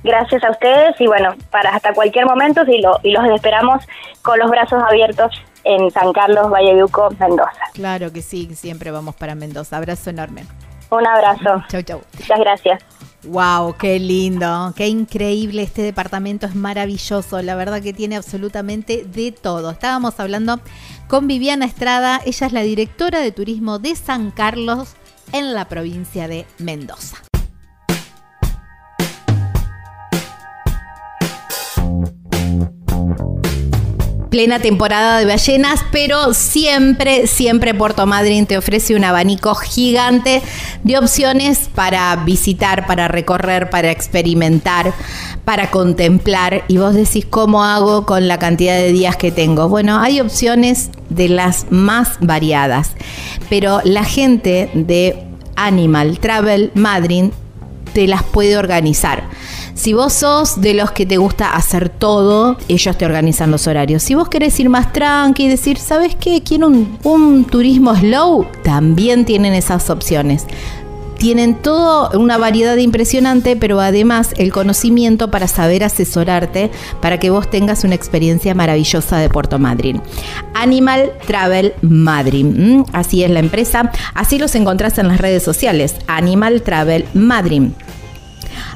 Gracias a ustedes y bueno, para hasta cualquier momento y, lo, y los esperamos con los brazos abiertos en San Carlos, Valleduco, Mendoza. Claro que sí, siempre vamos para Mendoza. Abrazo enorme. Un abrazo. Chau, chau. Muchas gracias. Wow, qué lindo, qué increíble este departamento, es maravilloso, la verdad que tiene absolutamente de todo. Estábamos hablando con Viviana Estrada, ella es la directora de turismo de San Carlos en la provincia de Mendoza. Plena temporada de ballenas, pero siempre, siempre Puerto Madryn te ofrece un abanico gigante de opciones para visitar, para recorrer, para experimentar, para contemplar. Y vos decís, ¿cómo hago con la cantidad de días que tengo? Bueno, hay opciones de las más variadas, pero la gente de Animal Travel Madryn te las puede organizar. Si vos sos de los que te gusta hacer todo, ellos te organizan los horarios. Si vos querés ir más tranqui y decir, ¿sabes qué? Quiero un, un turismo slow, también tienen esas opciones tienen toda una variedad impresionante, pero además el conocimiento para saber asesorarte para que vos tengas una experiencia maravillosa de Puerto Madryn. Animal Travel Madryn, así es la empresa, así los encontrás en las redes sociales, Animal Travel Madryn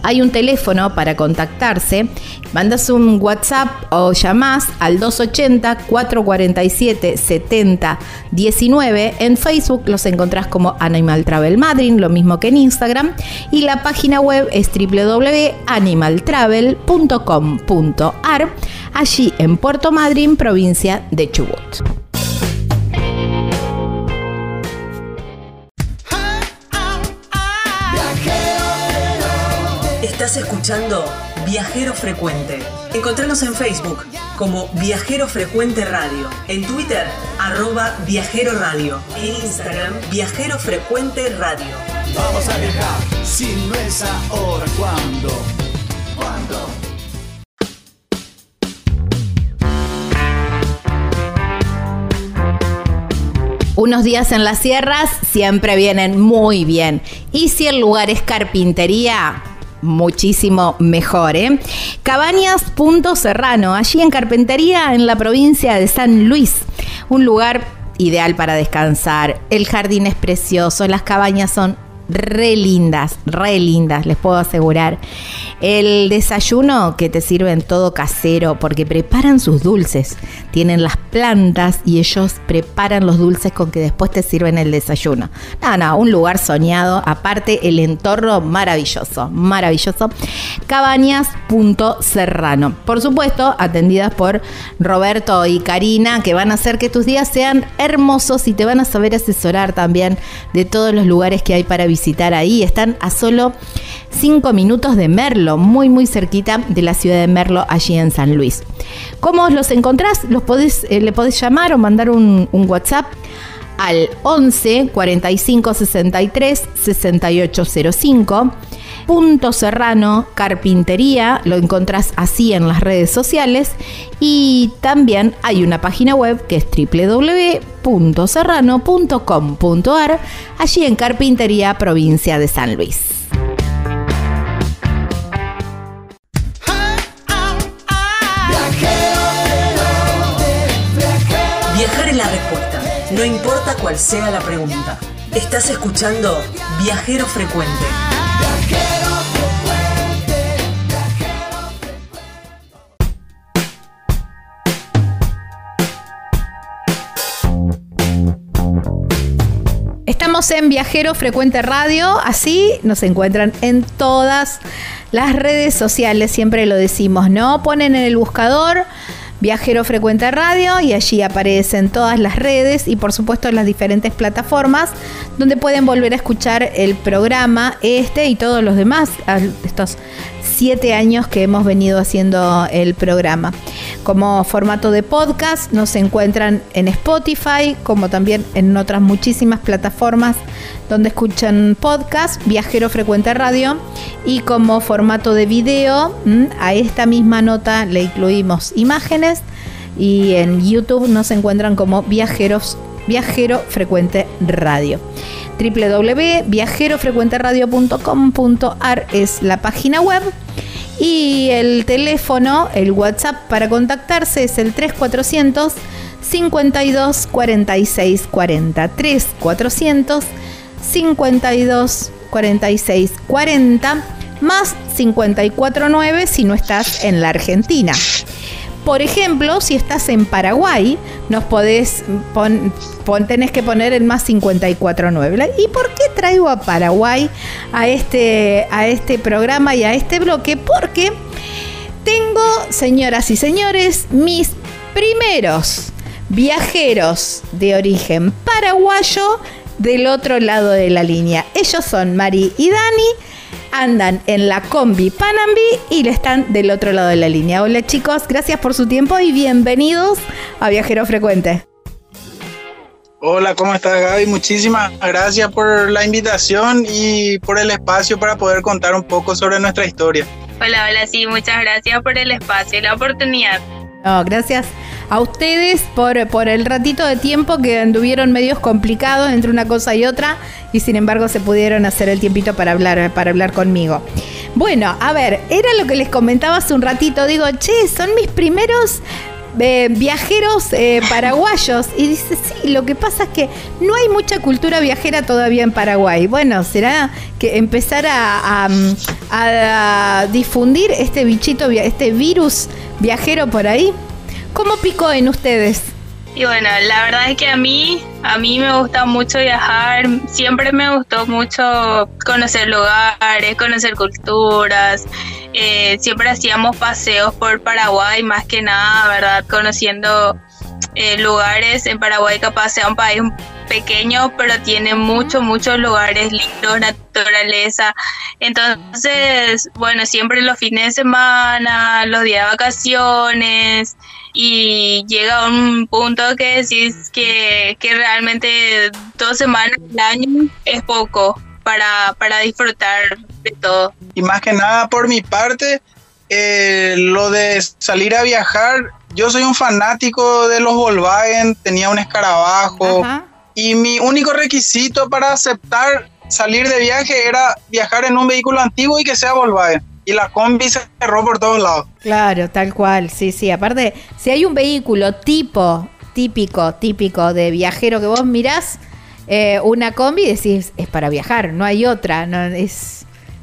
hay un teléfono para contactarse. Mandas un WhatsApp o llamás al 280 447 70 19. En Facebook los encontrás como Animal Travel Madrid, lo mismo que en Instagram. Y la página web es www.animaltravel.com.ar, allí en Puerto Madryn, provincia de Chubut. Escuchando Viajero Frecuente. Encontranos en Facebook como Viajero Frecuente Radio, en Twitter arroba Viajero Radio, en Instagram Viajero Frecuente Radio. Vamos a viajar, si no es ahora, ¿cuándo? ¿Cuándo? Unos días en las sierras siempre vienen muy bien. Y si el lugar es carpintería, muchísimo mejor. ¿eh? Cabañas Punto Serrano, allí en Carpintería, en la provincia de San Luis. Un lugar ideal para descansar. El jardín es precioso, las cabañas son re lindas, re lindas, les puedo asegurar. El desayuno que te sirven todo casero porque preparan sus dulces. Tienen las plantas y ellos preparan los dulces con que después te sirven el desayuno. No, no, un lugar soñado. Aparte, el entorno maravilloso, maravilloso. Cabañas.serrano. Por supuesto, atendidas por Roberto y Karina, que van a hacer que tus días sean hermosos y te van a saber asesorar también de todos los lugares que hay para visitar ahí. Están a solo 5 minutos de Merlo, muy muy cerquita de la ciudad de Merlo, allí en San Luis. ¿Cómo los encontrás? Los podés, eh, le podés llamar o mandar un, un WhatsApp al 11 45 63 6805. Punto Serrano Carpintería, lo encontrás así en las redes sociales y también hay una página web que es www.serrano.com.ar, allí en Carpintería, provincia de San Luis. No importa cuál sea la pregunta. Estás escuchando Viajero Frecuente. Estamos en Viajero Frecuente Radio, así nos encuentran en todas las redes sociales, siempre lo decimos, ¿no? Ponen en el buscador Viajero Frecuente Radio y allí aparecen todas las redes y por supuesto las diferentes plataformas donde pueden volver a escuchar el programa este y todos los demás, estos siete años que hemos venido haciendo el programa. Como formato de podcast nos encuentran en Spotify, como también en otras muchísimas plataformas donde escuchan podcast, Viajero Frecuente Radio, y como formato de video, a esta misma nota le incluimos imágenes y en YouTube nos encuentran como Viajeros Viajero Frecuente Radio www.viajerofrecuenteradio.com.ar es la página web y el teléfono, el WhatsApp para contactarse es el 3400 52 46 40 3400 52 46 40 más 549 si no estás en la Argentina. Por ejemplo, si estás en Paraguay, nos podés tenés que poner el más 549. ¿Y por qué traigo a Paraguay a este, a este programa y a este bloque? Porque tengo, señoras y señores, mis primeros viajeros de origen paraguayo del otro lado de la línea. Ellos son Mari y Dani andan en la combi Panambi y le están del otro lado de la línea. Hola chicos, gracias por su tiempo y bienvenidos a Viajero Frecuente. Hola, ¿cómo estás Gaby? Muchísimas gracias por la invitación y por el espacio para poder contar un poco sobre nuestra historia. Hola, hola, sí, muchas gracias por el espacio y la oportunidad. No, gracias a ustedes por, por el ratito de tiempo que anduvieron medios complicados entre una cosa y otra y sin embargo se pudieron hacer el tiempito para hablar, para hablar conmigo. Bueno, a ver, era lo que les comentaba hace un ratito. Digo, che, son mis primeros eh, viajeros eh, paraguayos. Y dice, sí, lo que pasa es que no hay mucha cultura viajera todavía en Paraguay. Bueno, será que empezar a, a difundir este bichito, este virus viajero por ahí. ¿Cómo picó en ustedes? Y bueno, la verdad es que a mí, a mí me gusta mucho viajar, siempre me gustó mucho conocer lugares, conocer culturas, eh, siempre hacíamos paseos por Paraguay, más que nada, ¿verdad? Conociendo eh, lugares en Paraguay, capaz sea un país pequeño, pero tiene muchos, muchos lugares lindos, naturaleza. Entonces, bueno, siempre los fines de semana, los días de vacaciones, y llega un punto que decís que, que realmente dos semanas al año es poco para, para disfrutar de todo. Y más que nada por mi parte, eh, lo de salir a viajar, yo soy un fanático de los Volkswagen, tenía un escarabajo y mi único requisito para aceptar salir de viaje era viajar en un vehículo antiguo y que sea Volkswagen y la combi se cerró por todos lados. Claro, tal cual, sí, sí. Aparte, si hay un vehículo tipo, típico, típico de viajero que vos mirás, eh, una combi decís, es para viajar, no hay otra, no es...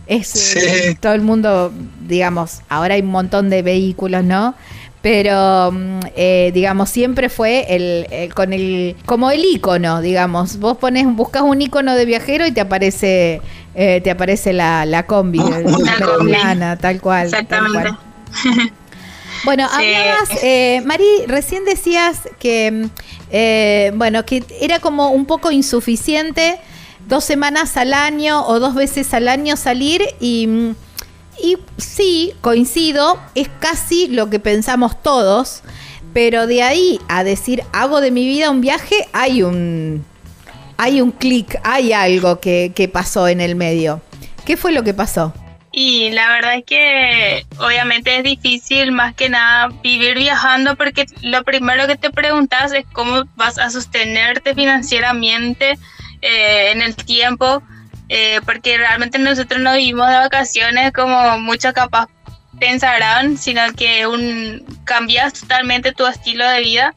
Es eh, todo el mundo, digamos, ahora hay un montón de vehículos, ¿no? Pero mm, eh, digamos siempre fue el, con el como el icono digamos. Vos pones buscas un icono de viajero y te aparece eh, te aparece la, la combi la tal cual exactamente. (laughs) bueno hablabas eh, Mari recién decías que mm, bueno que era como un poco insuficiente dos semanas al año o dos veces al año salir y mm, y sí, coincido, es casi lo que pensamos todos, pero de ahí a decir hago de mi vida un viaje, hay un, hay un clic, hay algo que, que pasó en el medio. ¿Qué fue lo que pasó? Y la verdad es que obviamente es difícil más que nada vivir viajando porque lo primero que te preguntas es cómo vas a sostenerte financieramente eh, en el tiempo eh, porque realmente nosotros no vivimos de vacaciones como muchos capaz pensarán, sino que un, cambias totalmente tu estilo de vida.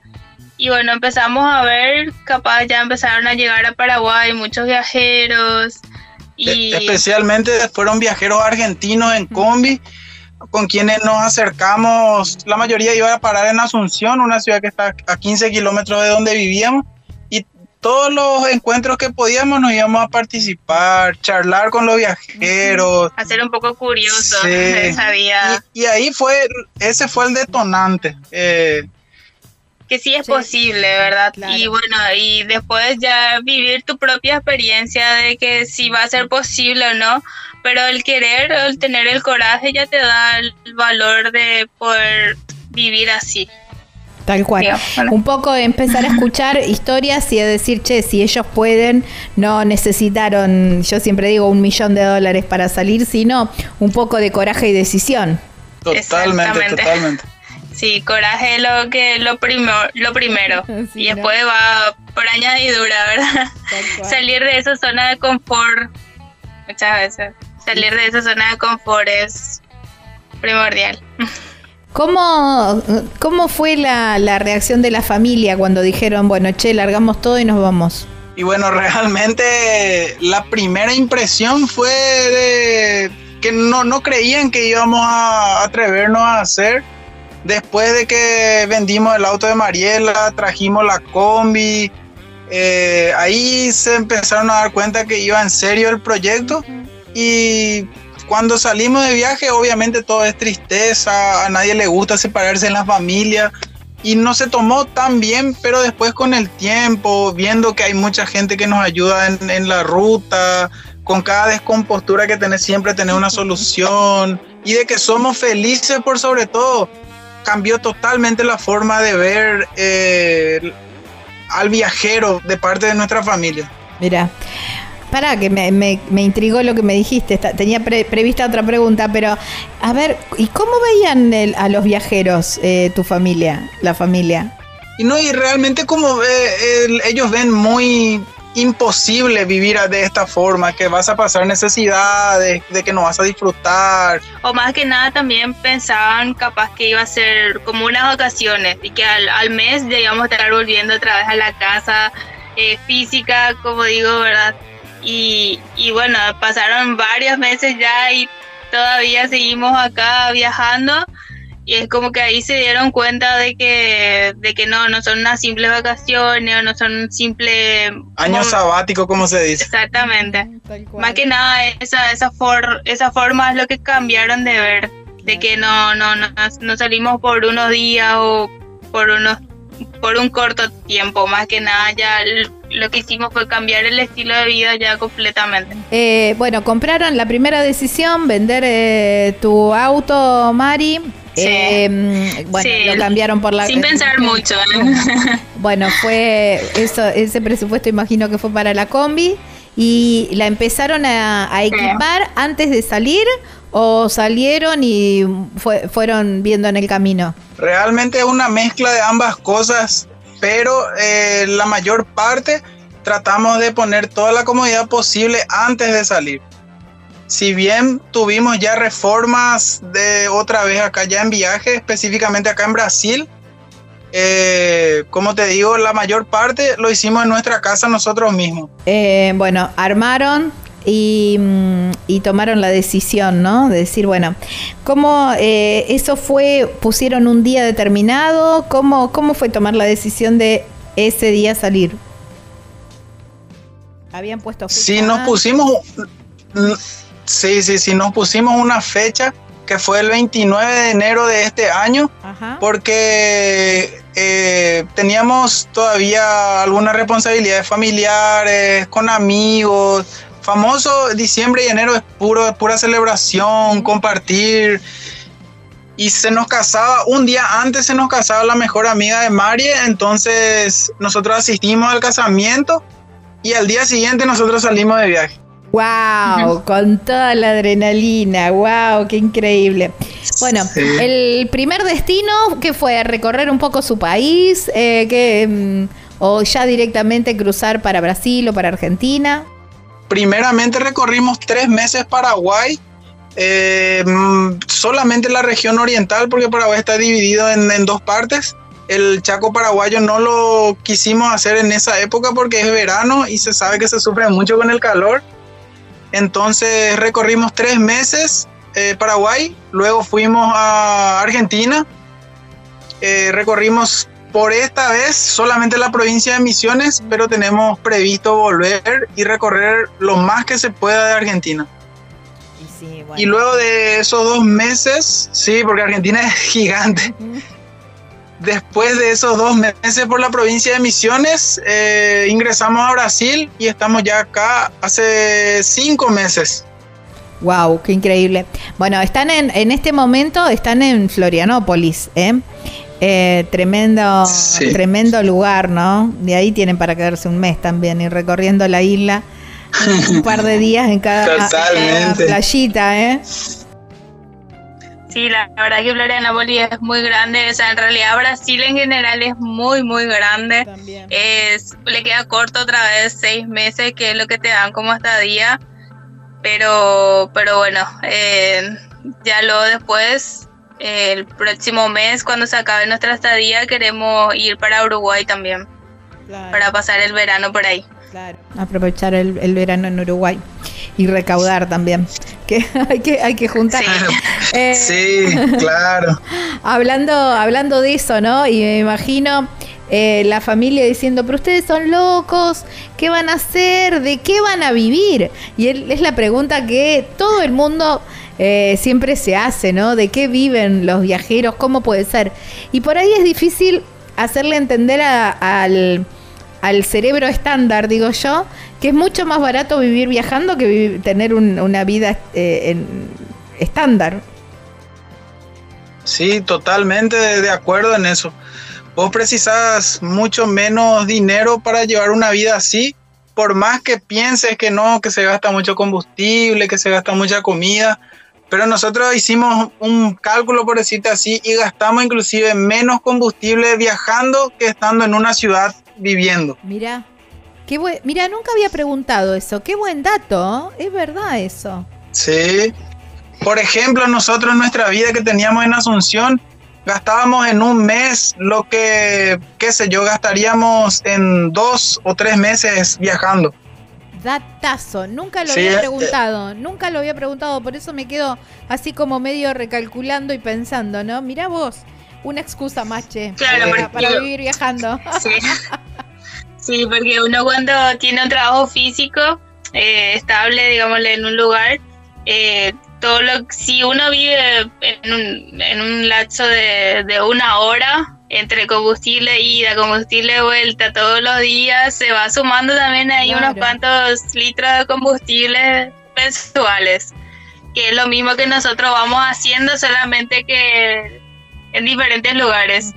Y bueno, empezamos a ver, capaz ya empezaron a llegar a Paraguay muchos viajeros. Y... E, especialmente fueron viajeros argentinos en combi, con quienes nos acercamos. La mayoría iba a parar en Asunción, una ciudad que está a 15 kilómetros de donde vivíamos todos los encuentros que podíamos nos íbamos a participar, charlar con los viajeros. Hacer un poco curioso (laughs) esa vida. Y, ahí fue, ese fue el detonante. Eh, que sí es posible, ¿verdad? Y bueno, y después ya vivir tu propia experiencia de que si va a ser posible o no, pero el querer, el tener el coraje ya te da el valor de poder vivir así. Tal cual. Un poco empezar a escuchar (laughs) historias y a decir, che, si ellos pueden, no necesitaron, yo siempre digo, un millón de dólares para salir, sino un poco de coraje y decisión. Totalmente, totalmente. (laughs) Sí, coraje es lo que lo primero, lo primero. (laughs) y después va por añadidura, ¿verdad? Salir de esa zona de confort muchas veces. Salir de esa zona de confort es primordial. ¿Cómo, cómo fue la, la reacción de la familia cuando dijeron, bueno, che, largamos todo y nos vamos? Y bueno, (laughs) realmente la primera impresión fue de que no, no creían que íbamos a atrevernos a hacer. Después de que vendimos el auto de Mariela, trajimos la combi, eh, ahí se empezaron a dar cuenta que iba en serio el proyecto y cuando salimos de viaje obviamente todo es tristeza, a nadie le gusta separarse en la familia y no se tomó tan bien, pero después con el tiempo, viendo que hay mucha gente que nos ayuda en, la ruta, con cada descompostura que tenés siempre tener una solución y de que somos felices por sobre todo, cambió totalmente la forma de ver eh, al viajero de parte de nuestra familia. Mira, para que me, me, intrigó lo que me dijiste. tenía prevista otra pregunta, pero a ver, ¿y cómo veían a los viajeros eh, tu familia, la familia? Y no, y realmente como eh, ellos ven muy imposible vivir de esta forma, que vas a pasar necesidades, de que no vas a disfrutar. O más que nada también pensaban capaz que iba a ser como unas vacaciones y que al, al mes ya íbamos a estar volviendo otra vez a la casa eh, física, como digo, ¿verdad? Y, y bueno, pasaron varios meses ya y todavía seguimos acá viajando. Y es como que ahí se dieron cuenta de que de que no no son unas simples vacaciones o no son un simple año sabático como se dice. Exactamente. Más que nada esa esa for, esa forma es lo que cambiaron de ver de que no no no no salimos por unos días o por unos por un corto tiempo más que nada ya lo que hicimos fue cambiar el estilo de vida ya completamente. Eh, bueno, compraron la primera decisión, vender eh, tu auto, Mari. Eh, bueno, lo cambiaron por la. Sin pensar (laughs) mucho. ¿eh? (laughs) Bueno, fue eso, ese presupuesto imagino que fue para la combi y la empezaron a, equipar antes de salir o salieron y fueron viendo en el camino. Realmente es una mezcla de ambas cosas, pero eh, la mayor parte tratamos de poner toda la comodidad posible antes de salir si bien tuvimos ya reformas de otra vez acá ya en viaje, específicamente acá en Brasil, eh, como te digo, la mayor parte lo hicimos en nuestra casa nosotros mismos. Eh, bueno, armaron y, mm, y, tomaron la decisión, ¿no? De decir, bueno, ¿cómo eh, eso fue? ¿Pusieron un día determinado? ¿Cómo, ¿Cómo fue tomar la decisión de ese día salir? ¿Habían puesto Sí, nos pusimos Sí, sí, sí, nos pusimos una fecha que fue el 29 de enero de este año, porque eh, teníamos todavía algunas responsabilidades familiares, con amigos. Famoso diciembre y enero es puro, pura celebración, compartir. Y se nos casaba, un día antes se nos casaba la mejor amiga de Marie, entonces nosotros asistimos al casamiento y al día siguiente nosotros salimos de viaje. ¡Wow! Con toda la adrenalina, ¡wow! ¡Qué increíble! Bueno, el primer destino, ¿qué fue? ¿Recorrer un poco su país? Eh, mm, ¿O ya directamente cruzar para Brasil o para Argentina? Primeramente recorrimos tres meses Paraguay, eh, solamente la región oriental, porque Paraguay está dividido en, en dos partes el Chaco paraguayo no lo quisimos hacer en esa época porque es verano y se sabe que se sufre mucho con el calor. Entonces recorrimos tres meses eh, Paraguay, luego fuimos a Argentina, eh, recorrimos por esta vez solamente la provincia de Misiones, pero tenemos previsto volver y recorrer lo más que se pueda de Argentina. Y, luego de esos dos meses, sí, porque Argentina es (laughs) gigante. Después de esos dos meses por la provincia de Misiones, eh, ingresamos a Brasil y estamos ya acá hace cinco meses. Wow, qué increíble. Bueno, están en, en este momento, están en Florianópolis, ¿eh? Eh tremendo, tremendo lugar, ¿no? De ahí tienen para quedarse un mes también, y recorriendo la isla (laughs) un par de días en cada, en cada playita, ¿eh? Sí, la verdad que Florianópolis es muy grande, o sea, en realidad Brasil en general es muy, muy grande. Es, le queda corto otra vez seis meses, que es lo que te dan como estadía. Pero, pero bueno, eh, ya luego después, el próximo mes, cuando se acabe nuestra estadía, queremos ir para Uruguay también, para pasar el verano por ahí. Aprovechar el, verano en Uruguay y recaudar también. Que (laughs) hay que, hay que juntar. (laughs) Eh, sí, claro. (laughs) Hablando, hablando de eso, ¿no? Y me imagino eh, la familia diciendo, pero ustedes son locos, ¿qué van a hacer? ¿De qué van a vivir? Y él, es la pregunta que todo el mundo eh, siempre se hace, ¿no? ¿De qué viven los viajeros? ¿Cómo puede ser? Y por ahí es difícil hacerle entender al al cerebro estándar, digo yo, que es mucho más barato vivir viajando que tener una vida eh, estándar. Sí, totalmente de acuerdo en eso. Vos precisas mucho menos dinero para llevar una vida así, por más que pienses que no, que se gasta mucho combustible, que se gasta mucha comida, pero nosotros hicimos un cálculo, por decirte así, y gastamos inclusive menos combustible viajando que estando en una ciudad viviendo. Mira, qué mira, nunca había preguntado eso. Qué buen dato, es verdad eso. Sí. Por ejemplo, nosotros en nuestra vida que teníamos en Asunción, gastábamos en un mes lo que, qué sé yo, gastaríamos en dos o tres meses viajando. Datazo, nunca lo había eh, preguntado, nunca lo había preguntado, por eso me quedo así como medio recalculando y pensando, ¿no? Mira vos, una excusa más, che, para, vivir viajando. (laughs) (laughs) Sí. porque uno cuando tiene un trabajo físico eh, estable, digámosle, en un lugar, eh, todo lo si uno vive en un, en un lapso de, de una hora entre combustible ida, combustible vuelta todos los días, se va sumando también ahí unos cuantos litros de combustible mensuales, que es lo mismo que nosotros vamos haciendo, solamente que en diferentes lugares.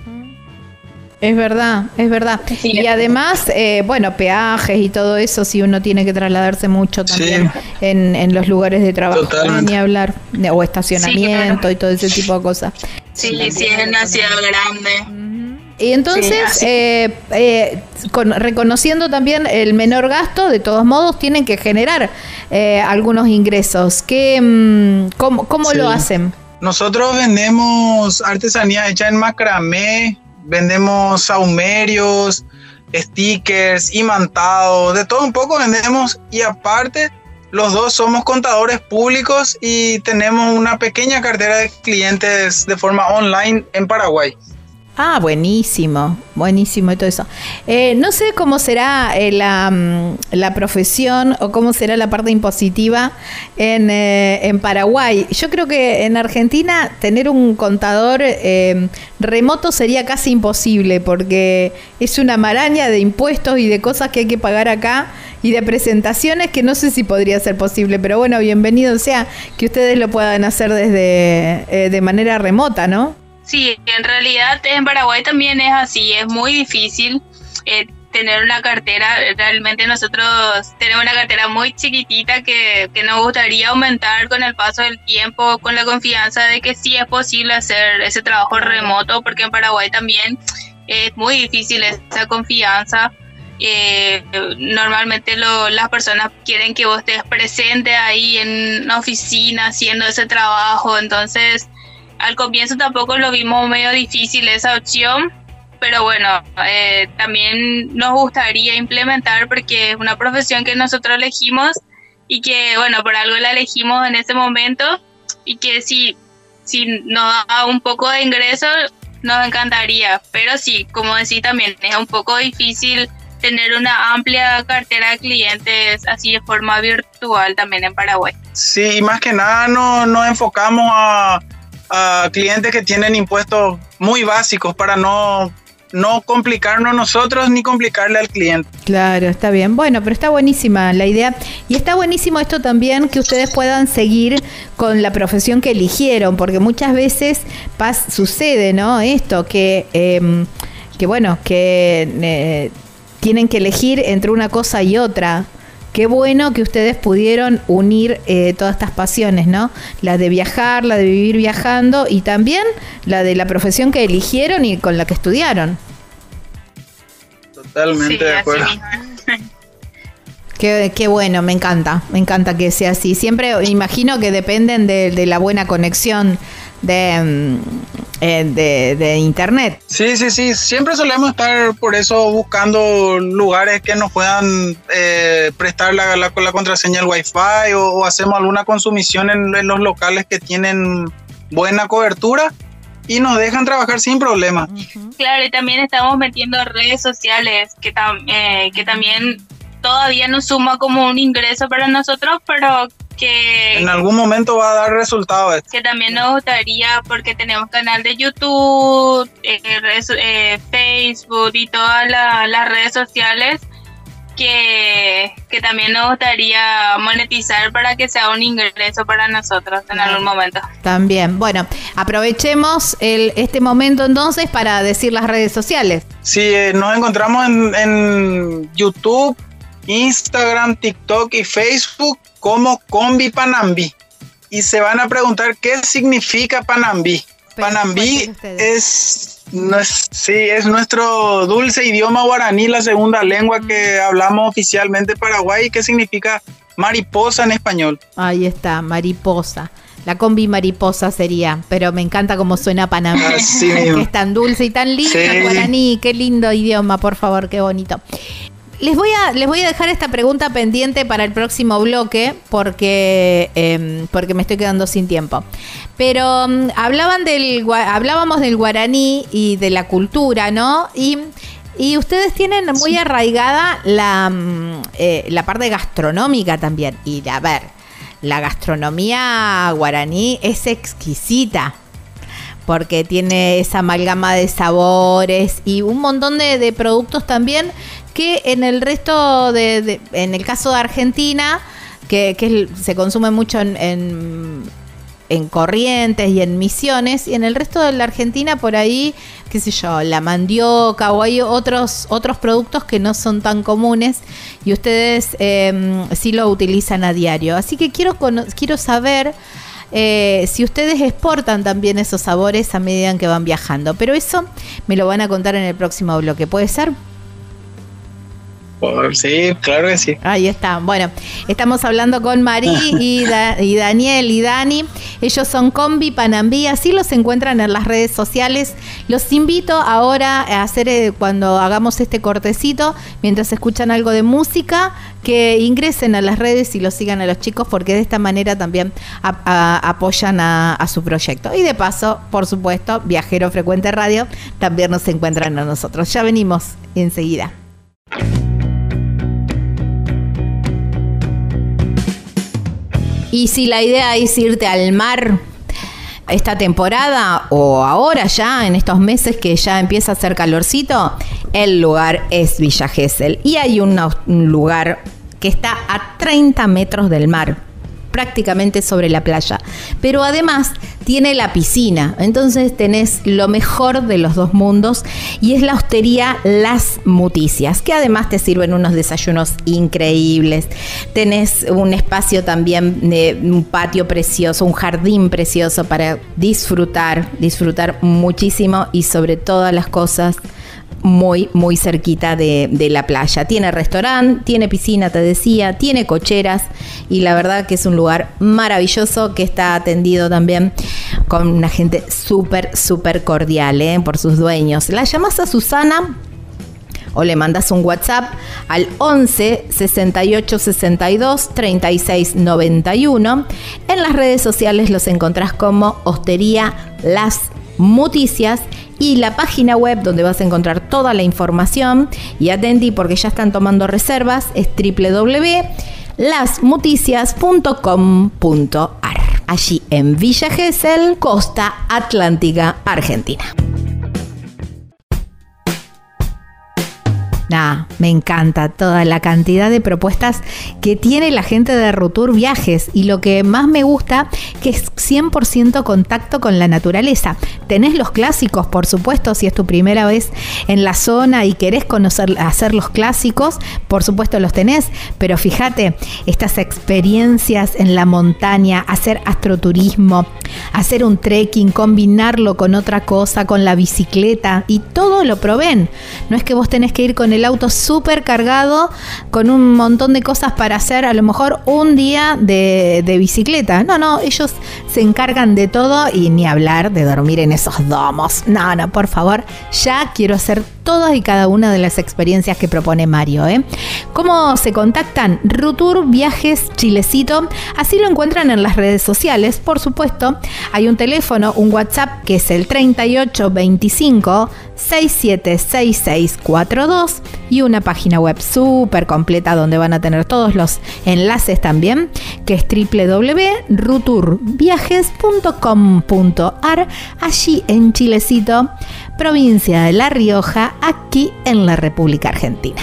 Es verdad, es verdad. y además, eh, bueno, peajes y todo eso, si uno tiene que trasladarse mucho también en, en, los lugares de trabajo, ni hablar, o estacionamiento y todo ese tipo de cosas. Sí, sí, es una ciudad grande. Y entonces, eh, eh, reconociendo también el menor gasto, de todos modos tienen que generar algunos ingresos. ¿Qué, mm, ¿Cómo, cómo lo hacen? Nosotros vendemos artesanía hecha en macramé, vendemos saumerios, stickers, imantados, de todo un poco vendemos y aparte los dos somos contadores públicos y tenemos una pequeña cartera de clientes de forma online en Paraguay. Ah, buenísimo, buenísimo y todo eso. Eh, no sé cómo será eh, mm, la, profesión o cómo será la parte impositiva en, eh, en, Paraguay. Yo creo que en Argentina tener un contador remoto sería casi imposible porque es una maraña de impuestos y de cosas que hay que pagar acá y de presentaciones que no sé si podría ser posible, pero bueno, bienvenido sea que ustedes lo puedan hacer desde de manera remota, ¿no? Sí, en realidad en Paraguay también es así, es muy difícil eh, tener una cartera, realmente nosotros tenemos una cartera muy chiquitita que, que, nos gustaría aumentar con el paso del tiempo, con la confianza de que sí es posible hacer ese trabajo remoto, porque en Paraguay también es muy difícil esa confianza. Eh, normalmente lo, las personas quieren que vos estés presente ahí en una oficina haciendo ese trabajo, entonces al comienzo tampoco lo vimos medio difícil esa opción, pero bueno, eh, también nos gustaría implementar porque es una profesión que nosotros elegimos y que, bueno, por algo la elegimos en ese momento y que si, si nos da un poco de ingreso, nos encantaría, pero sí, como decía también, es un poco difícil tener una amplia cartera de clientes así de forma virtual también en Paraguay. Sí, más que nada no, nos enfocamos a a clientes que tienen impuestos muy básicos para no, no complicarnos nosotros ni complicarle al cliente. Claro, está bien. Bueno, pero está buenísima la idea. Y está buenísimo esto también que ustedes puedan seguir con la profesión que eligieron, porque muchas veces pas sucede, ¿no? Esto, que, em, que bueno, que eh, tienen que elegir entre una cosa y otra. Qué bueno que ustedes pudieron unir eh, todas estas pasiones, ¿no? La de viajar, la de vivir viajando y también la de la profesión que eligieron y con la que estudiaron. Totalmente de acuerdo. Qué, bueno, me encanta, me encanta que sea así. Siempre imagino que dependen de, la buena conexión de, mm, eh, de, internet. Sí, sí, sí, siempre solemos estar por eso buscando lugares que nos puedan eh, prestar la, la, la, contraseña del wifi o, o hacemos alguna consumición en, los locales que tienen buena cobertura y nos dejan trabajar sin problema. Claro, y también estamos metiendo redes sociales que, eh, que también todavía no suma como un ingreso para nosotros, pero que... En algún momento va a dar resultados. Que también nos gustaría, porque tenemos canal de YouTube, eh, eh, Facebook y todas las redes sociales, que, que, también nos gustaría monetizar para que sea un ingreso para nosotros en algún momento. También. Bueno, aprovechemos el, este momento entonces para decir las redes sociales. Sí, eh, nos encontramos en, en YouTube Instagram, TikTok y Facebook como Combi Panambi. Y se van a preguntar qué significa Panambi. Panambi es, sí, es nuestro dulce idioma guaraní, la segunda lengua que hablamos oficialmente en Paraguay, que significa mariposa en español. Ahí está, mariposa. La combi mariposa sería, pero me encanta cómo suena Panambi. (laughs) es tan dulce y tan lindo guaraní, qué lindo idioma, por favor, qué bonito. Les voy, a, les voy a dejar esta pregunta pendiente para el próximo bloque porque, em, porque me estoy quedando sin tiempo. Pero em, hablaban del, hablábamos del guaraní y de la cultura, ¿no? Y, ustedes tienen muy arraigada la, mm, eh, la parte gastronómica también. Y a ver, la gastronomía guaraní es exquisita porque tiene esa amalgama de sabores y un montón de, de productos también que en el resto de, en el caso de Argentina, que, se consume mucho en, en, Corrientes y en Misiones, y en el resto de la Argentina por ahí, qué sé yo, la mandioca o hay otros, otros productos que no son tan comunes y ustedes eh, sí lo utilizan a diario. Así que quiero, quiero saber... Eh, si ustedes exportan también esos sabores a medida que van viajando. Pero eso me lo van a contar en el próximo bloque. ¿Puede ser? Sí, claro que sí.Í está. Bueno, estamos hablando con Mari (laughs) y, Daniel y Dani. Ellos son Combi Panambí, así los encuentran en las redes sociales. Los invito ahora a hacer, eh, cuando hagamos este cortecito, mientras escuchan algo de música, que ingresen a las redes y los sigan a los chicos, porque de esta manera también apoyan a, a su proyecto. Y de paso, por supuesto, Viajero Frecuente Radio también nos encuentran a nosotros. Ya venimos enseguida. Y si la idea es irte al mar esta temporada o ahora ya, en estos meses que ya empieza a hacer calorcito, el lugar es Villa Gesell. Y hay un lugar que está a 30 metros del mar prácticamente sobre la playa. Pero además tiene la piscina, entonces tenés lo mejor de los dos mundos y es la hostería Las Muticias, que además te sirven unos desayunos increíbles. Tenés un espacio también de un patio precioso, un jardín precioso para disfrutar, disfrutar muchísimo y sobre todas las cosas muy, muy cerquita de, la playa. Tiene restaurante, tiene piscina, te decía, tiene cocheras y la verdad que es un lugar maravilloso que está atendido también con una gente súper, súper cordial ¿eh? por sus dueños. La llamas a Susana o le mandas un WhatsApp al 11 68 62 36 91. En las redes sociales los encontrás como Hostería Las Muticias y la página web donde vas a encontrar toda la información y atenti porque ya están tomando reservas es www.lasmuticias.com.ar allí en Villa Gesell, Costa Atlántica, Argentina. Nah, me encanta toda la cantidad de propuestas que tiene la gente de Rutur Viajes y lo que más me gusta que es 100% contacto con la naturaleza. Tenés los clásicos, por supuesto, si es tu primera vez en la zona y querés conocer hacer los clásicos, por supuesto los tenés, pero fíjate, estas experiencias en la montaña, hacer astroturismo, hacer un trekking, combinarlo con otra cosa, con la bicicleta y todo lo proveen. No es que vos tenés que ir con el auto súper cargado, con un montón de cosas para hacer, a lo mejor un día de, de, bicicleta. No, no, ellos se encargan de todo y ni hablar de dormir en esos domos. No, no, por favor, ya quiero hacer todas y cada una de las experiencias que propone Mario. ¿eh? ¿Cómo se contactan? Rutur Viajes Chilecito. Así lo encuentran en las redes sociales, por supuesto. Hay un teléfono, un WhatsApp que es el 3825 676642 y una página web súper completa donde van a tener todos los enlaces también, que es www.ruturviajes.com.ar, allí en Chilecito, provincia de La Rioja, aquí en la República Argentina.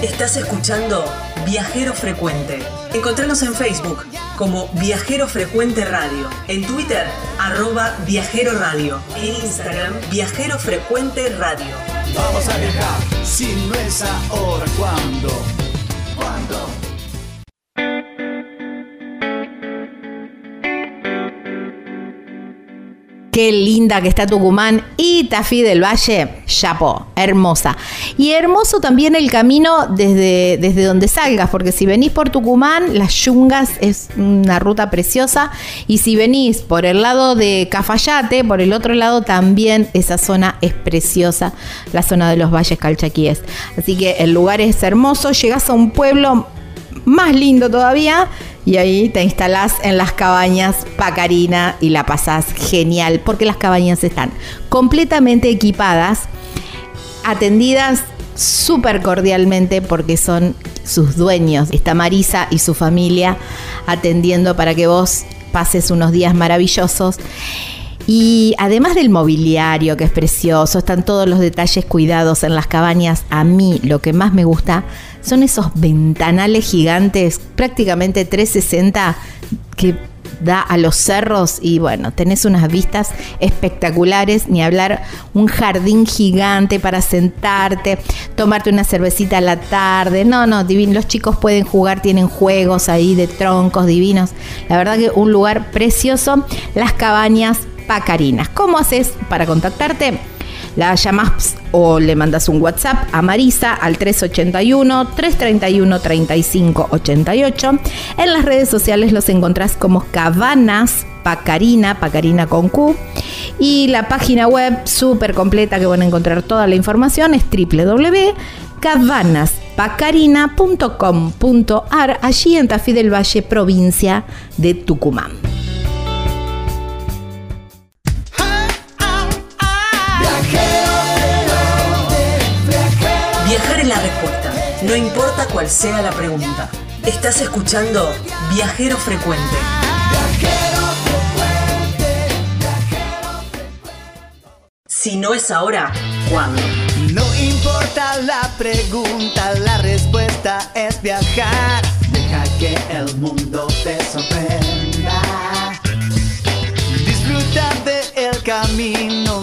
Estás escuchando Viajero Frecuente. Encontranos en Facebook como Viajero Frecuente Radio, en Twitter arroba Viajero Radio, en Instagram Viajero Frecuente Radio. Vamos a viajar, si no es ahora, ¿cuándo? ¿Cuándo? Qué linda que está Tucumán y Tafí del Valle, Chapo, hermosa. Y hermoso también el camino desde, desde donde salgas, porque si venís por Tucumán, las yungas es una ruta preciosa. Y si venís por el lado de Cafayate, por el otro lado también esa zona es preciosa, la zona de los valles calchaquíes. Así que el lugar es hermoso, llegás a un pueblo más lindo todavía y ahí te instalás en las cabañas Pacarina y la pasás genial porque las cabañas están completamente equipadas, atendidas súper cordialmente porque son sus dueños. Está Marisa y su familia atendiendo para que vos pases unos días maravillosos. Y además del mobiliario, que es precioso, están todos los detalles cuidados en las cabañas. A mí lo que más me gusta son esos ventanales gigantes, prácticamente 360, que da a los cerros y bueno, tenés unas vistas espectaculares, ni hablar, un jardín gigante para sentarte, tomarte una cervecita a la tarde, no, no, divino, los chicos pueden jugar, tienen juegos ahí de troncos divinos, la verdad que un lugar precioso, las cabañas Pacarinas. ¿Cómo haces para contactarte? La llamas o le mandas un WhatsApp a Marisa al 381-331-3588. En las redes sociales los encontrás como Cabanas Pacarina, Pacarina con Q. Y la página web súper completa que van a encontrar toda la información es www.cabanaspacarina.com.ar, allí en Tafí del Valle, provincia de Tucumán. No importa cuál sea la pregunta. Estás escuchando Viajero Frecuente. Si no es ahora, ¿cuándo? No importa la pregunta, la respuesta es viajar. Deja que el mundo te sorprenda. Disfruta del camino,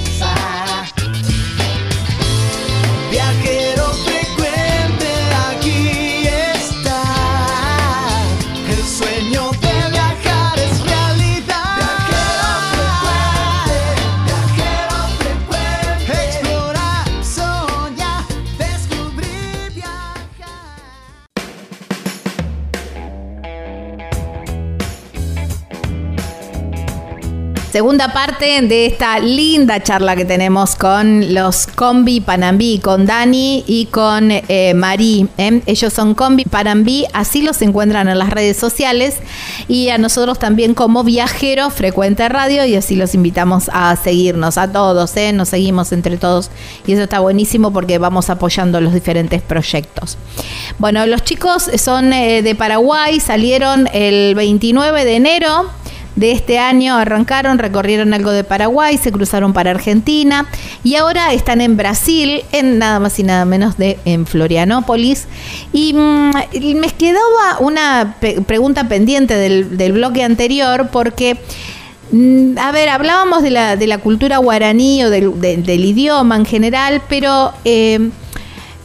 Segunda parte de esta linda charla que tenemos con los Combi Panambí, con Dani y con eh, Marí. ¿eh? Ellos son Combi Panambí, así los encuentran en las redes sociales y a nosotros también como Viajero Frecuente Radio y así los invitamos a seguirnos a todos, ¿eh? nos seguimos entre todos y eso está buenísimo porque vamos apoyando los diferentes proyectos. Bueno, los chicos son eh, de Paraguay, salieron el 29 de enero de este año arrancaron, recorrieron algo de Paraguay, se cruzaron para Argentina y ahora están en Brasil, en nada más y nada menos de en Florianópolis. Y mm, me quedaba una pregunta pendiente del, del, bloque anterior porque... Mm, a ver, hablábamos de la, de la cultura guaraní o del, del idioma en general, pero eh,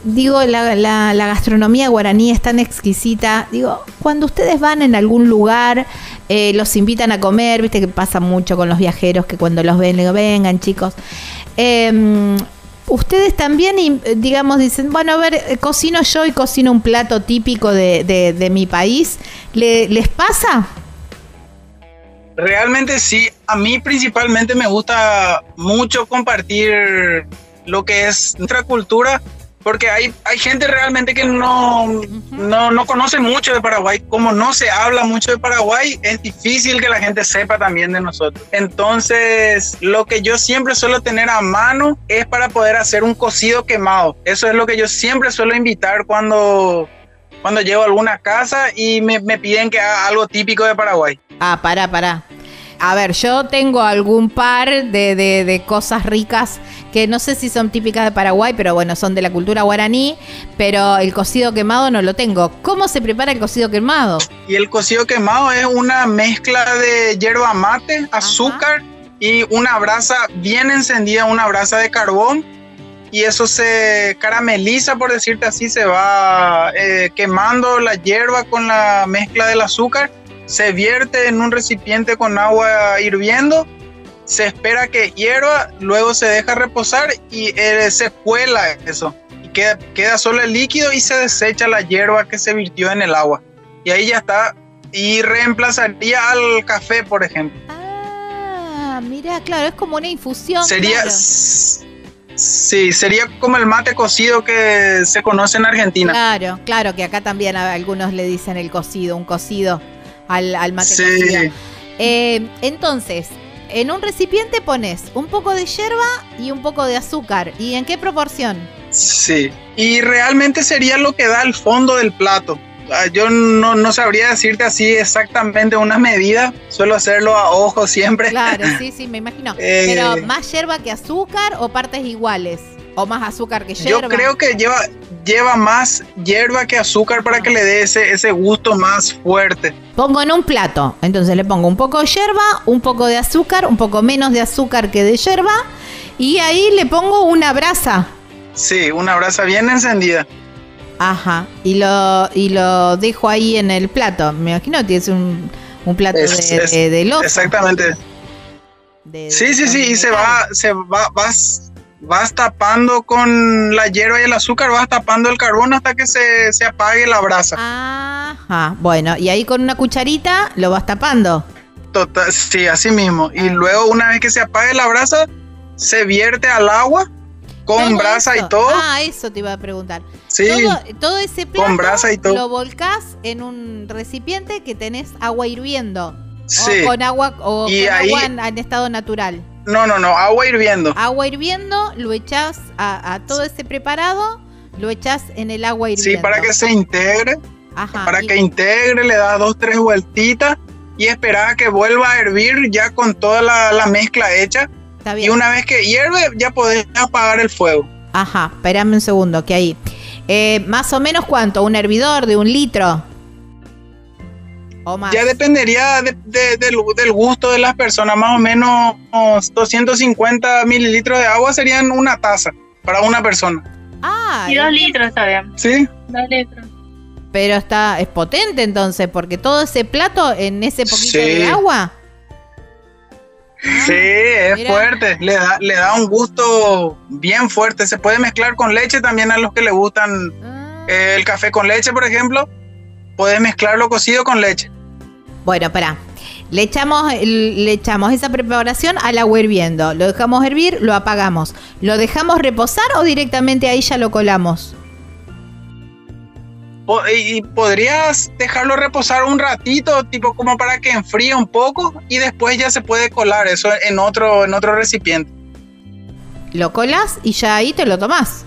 digo, la, la, la, gastronomía guaraní es tan exquisita. Digo, cuando ustedes van en algún lugar, eh, los invitan a comer, viste que pasa mucho con los viajeros que cuando los ven, le digo, vengan chicos. Eh, ustedes también, digamos, dicen, bueno, a ver, eh, cocino yo y cocino un plato típico de, de, de mi país. ¿Le, ¿Les pasa? Realmente sí, a mí principalmente me gusta mucho compartir lo que es nuestra cultura porque hay, hay gente realmente que no, no, no, conoce mucho de Paraguay. Como no se habla mucho de Paraguay, es difícil que la gente sepa también de nosotros. Entonces, lo que yo siempre suelo tener a mano es para poder hacer un cocido quemado. Eso es lo que yo siempre suelo invitar cuando, cuando llego a alguna casa y me, me piden que haga algo típico de Paraguay. Ah, para, para. A ver, yo tengo algún par de, de, de, cosas ricas que no sé si son típicas de Paraguay, pero bueno, son de la cultura guaraní, pero el cocido quemado no lo tengo. ¿Cómo se prepara el cocido quemado? Y el cocido quemado es una mezcla de yerba mate, azúcar Ajá. y una brasa bien encendida, una brasa de carbón. Y eso se carameliza, por decirte así, se va eh, quemando la hierba con la mezcla del azúcar se vierte en un recipiente con agua hirviendo, se espera que hierva, luego se deja reposar y eh, se cuela eso. Y queda, queda solo el líquido y se desecha la hierba que se virtió en el agua. Y ahí ya está. Y reemplazaría al café, por ejemplo. Ah, mira, claro, es como una infusión. Sería. Claro. Sí, sería como el mate cocido que se conoce en Argentina. Claro, claro, que acá también a algunos le dicen el cocido, un cocido al, al mate sí. cocido. Eh, entonces, en un recipiente pones un poco de hierba y un poco de azúcar. ¿Y en qué proporción? Sí, y realmente sería lo que da el fondo del plato. Yo no, no sabría decirte así exactamente una medida, suelo hacerlo a ojo siempre. Claro, (laughs) sí, sí, me imagino. eh, Pero más hierba que azúcar o partes iguales? ¿O más azúcar que hierba? Yo creo que lleva, lleva más hierba que azúcar para que le dé ese, ese gusto más fuerte. Pongo en un plato, entonces le pongo un poco de hierba, un poco de azúcar, un poco menos de azúcar que de hierba, y ahí le pongo una brasa. Sí, una brasa bien encendida. Ajá, y lo, y lo dejo ahí en el plato. Me imagino que es un, un plato es, de, es, de, de loza. Exactamente. De, sí, sí, sí, y se va, se va, vas, vas tapando con la hierba y el azúcar, vas tapando el carbón hasta que se, se apague la brasa. Ajá, bueno, y ahí con una cucharita lo vas tapando. Total, sí, así mismo. Y luego una vez que se apague la brasa, se vierte al agua con brasa eso. y todo. Ah, eso te iba a preguntar. Sí. Todo, todo ese plato con brasa y todo. lo volcás en un recipiente que tenés agua hirviendo. Sí. O con agua o y con ahí, agua en, en, estado natural. No, no, no, agua hirviendo. Agua hirviendo, lo echás a, a todo ese preparado, lo echás en el agua hirviendo. Sí, para que se integre. Ajá, para y... que integre, le das dos, tres vueltitas y esperar a que vuelva a hervir ya con toda la, la mezcla hecha. Y una vez que hierve, ya podés apagar el fuego. Ajá, espérame un segundo, que ahí. Eh, ¿Más o menos cuánto? ¿Un hervidor de un litro? ¿O más? Ya dependería de, de, del, del, gusto de las personas. Más o menos 250 mililitros de agua serían una taza para una persona. Ah, y dos litros bien. Sí. Dos litros. Pero está, es potente entonces, porque todo ese plato en ese poquito sí. de agua. Sí, es Mira. fuerte, le da, le da un gusto bien fuerte. Se puede mezclar con leche también a los que le gustan ah. eh, el café con leche, por ejemplo. Puedes mezclarlo cocido con leche. Bueno, espera. Le echamos, le echamos esa preparación al agua hirviendo. Lo dejamos hervir, lo apagamos. ¿Lo dejamos reposar o directamente ahí ya lo colamos? y podrías dejarlo reposar un ratito, tipo como para que enfríe un poco y después ya se puede colar eso en otro, en otro recipiente. Lo colas y ya ahí te lo tomás.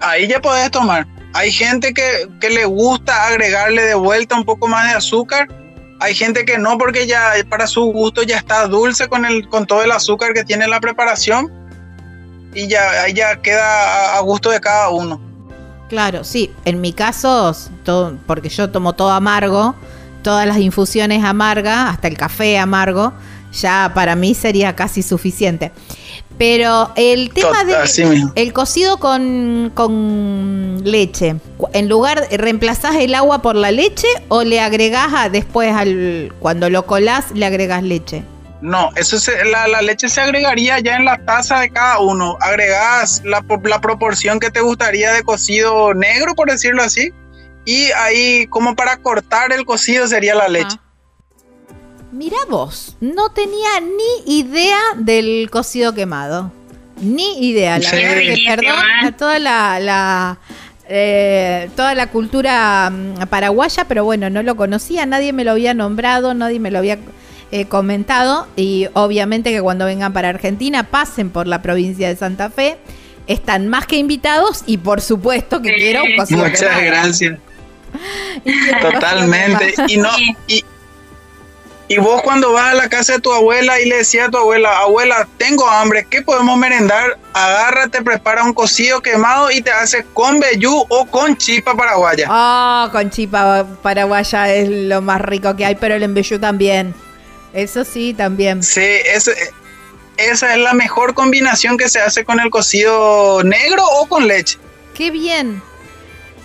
Ahí ya podés tomar. Hay gente que, que le gusta agregarle de vuelta un poco más de azúcar hay gente que no porque ya para su gusto ya está dulce con el con todo el azúcar que tiene la preparación y ya ya queda a, gusto de cada uno. Claro, sí. En mi caso, todo, porque yo tomo todo amargo, todas las infusiones amargas, hasta el café amargo, ya para mí sería casi suficiente. Pero el tema de el cocido con, con, leche, en lugar reemplazás el agua por la leche o le agregás después al cuando lo colás le agregas leche. No, eso la, la, leche se agregaría ya en la taza de cada uno. Agregás la, la proporción que te gustaría de cocido negro, por decirlo así. Y ahí, como para cortar el cocido, sería la leche. Mira vos, no tenía ni idea del cocido quemado. Ni idea, la verdad que perdón a toda la, eh, toda la cultura mm, paraguaya, pero bueno, no lo conocía, nadie me lo había nombrado, nadie me lo había eh, comentado y obviamente que cuando vengan para Argentina pasen por la provincia de Santa Fe, están más que invitados y por supuesto que quiero un cocido Muchas gracias. (laughs) Totalmente. Y no, y, y vos cuando vas a la casa de tu abuela y le decías a tu abuela, abuela, tengo hambre, ¿qué podemos merendar? Agárrate, prepara un cocido quemado y te hace con vellú o con chipa paraguaya. Ah, con chipa paraguaya es lo más rico que hay, pero el embellú también. Eso sí, también. Sí, esa es la mejor combinación que se hace con el cocido negro o con leche. Qué bien.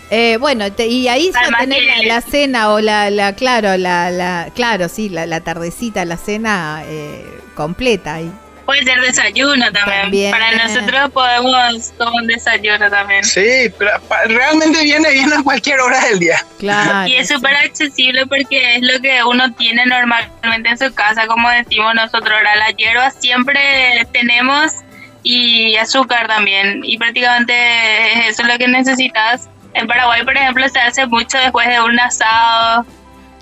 Eh, bueno, y ahí ya tener la, cena o la, la claro, la, la, claro, sí, la, la tardecita, la cena eh, completa ahí. Puede ser desayuno también. Para nosotros podemos tomar un desayuno también. Sí, realmente viene bien a cualquier hora del día. Claro. Y es súper accesible porque es lo que uno tiene normalmente en su casa, como decimos nosotros. Ahora la hierba siempre tenemos y azúcar también. Y prácticamente eso es lo que necesitas en Paraguay, por ejemplo, se hace mucho después de un asado.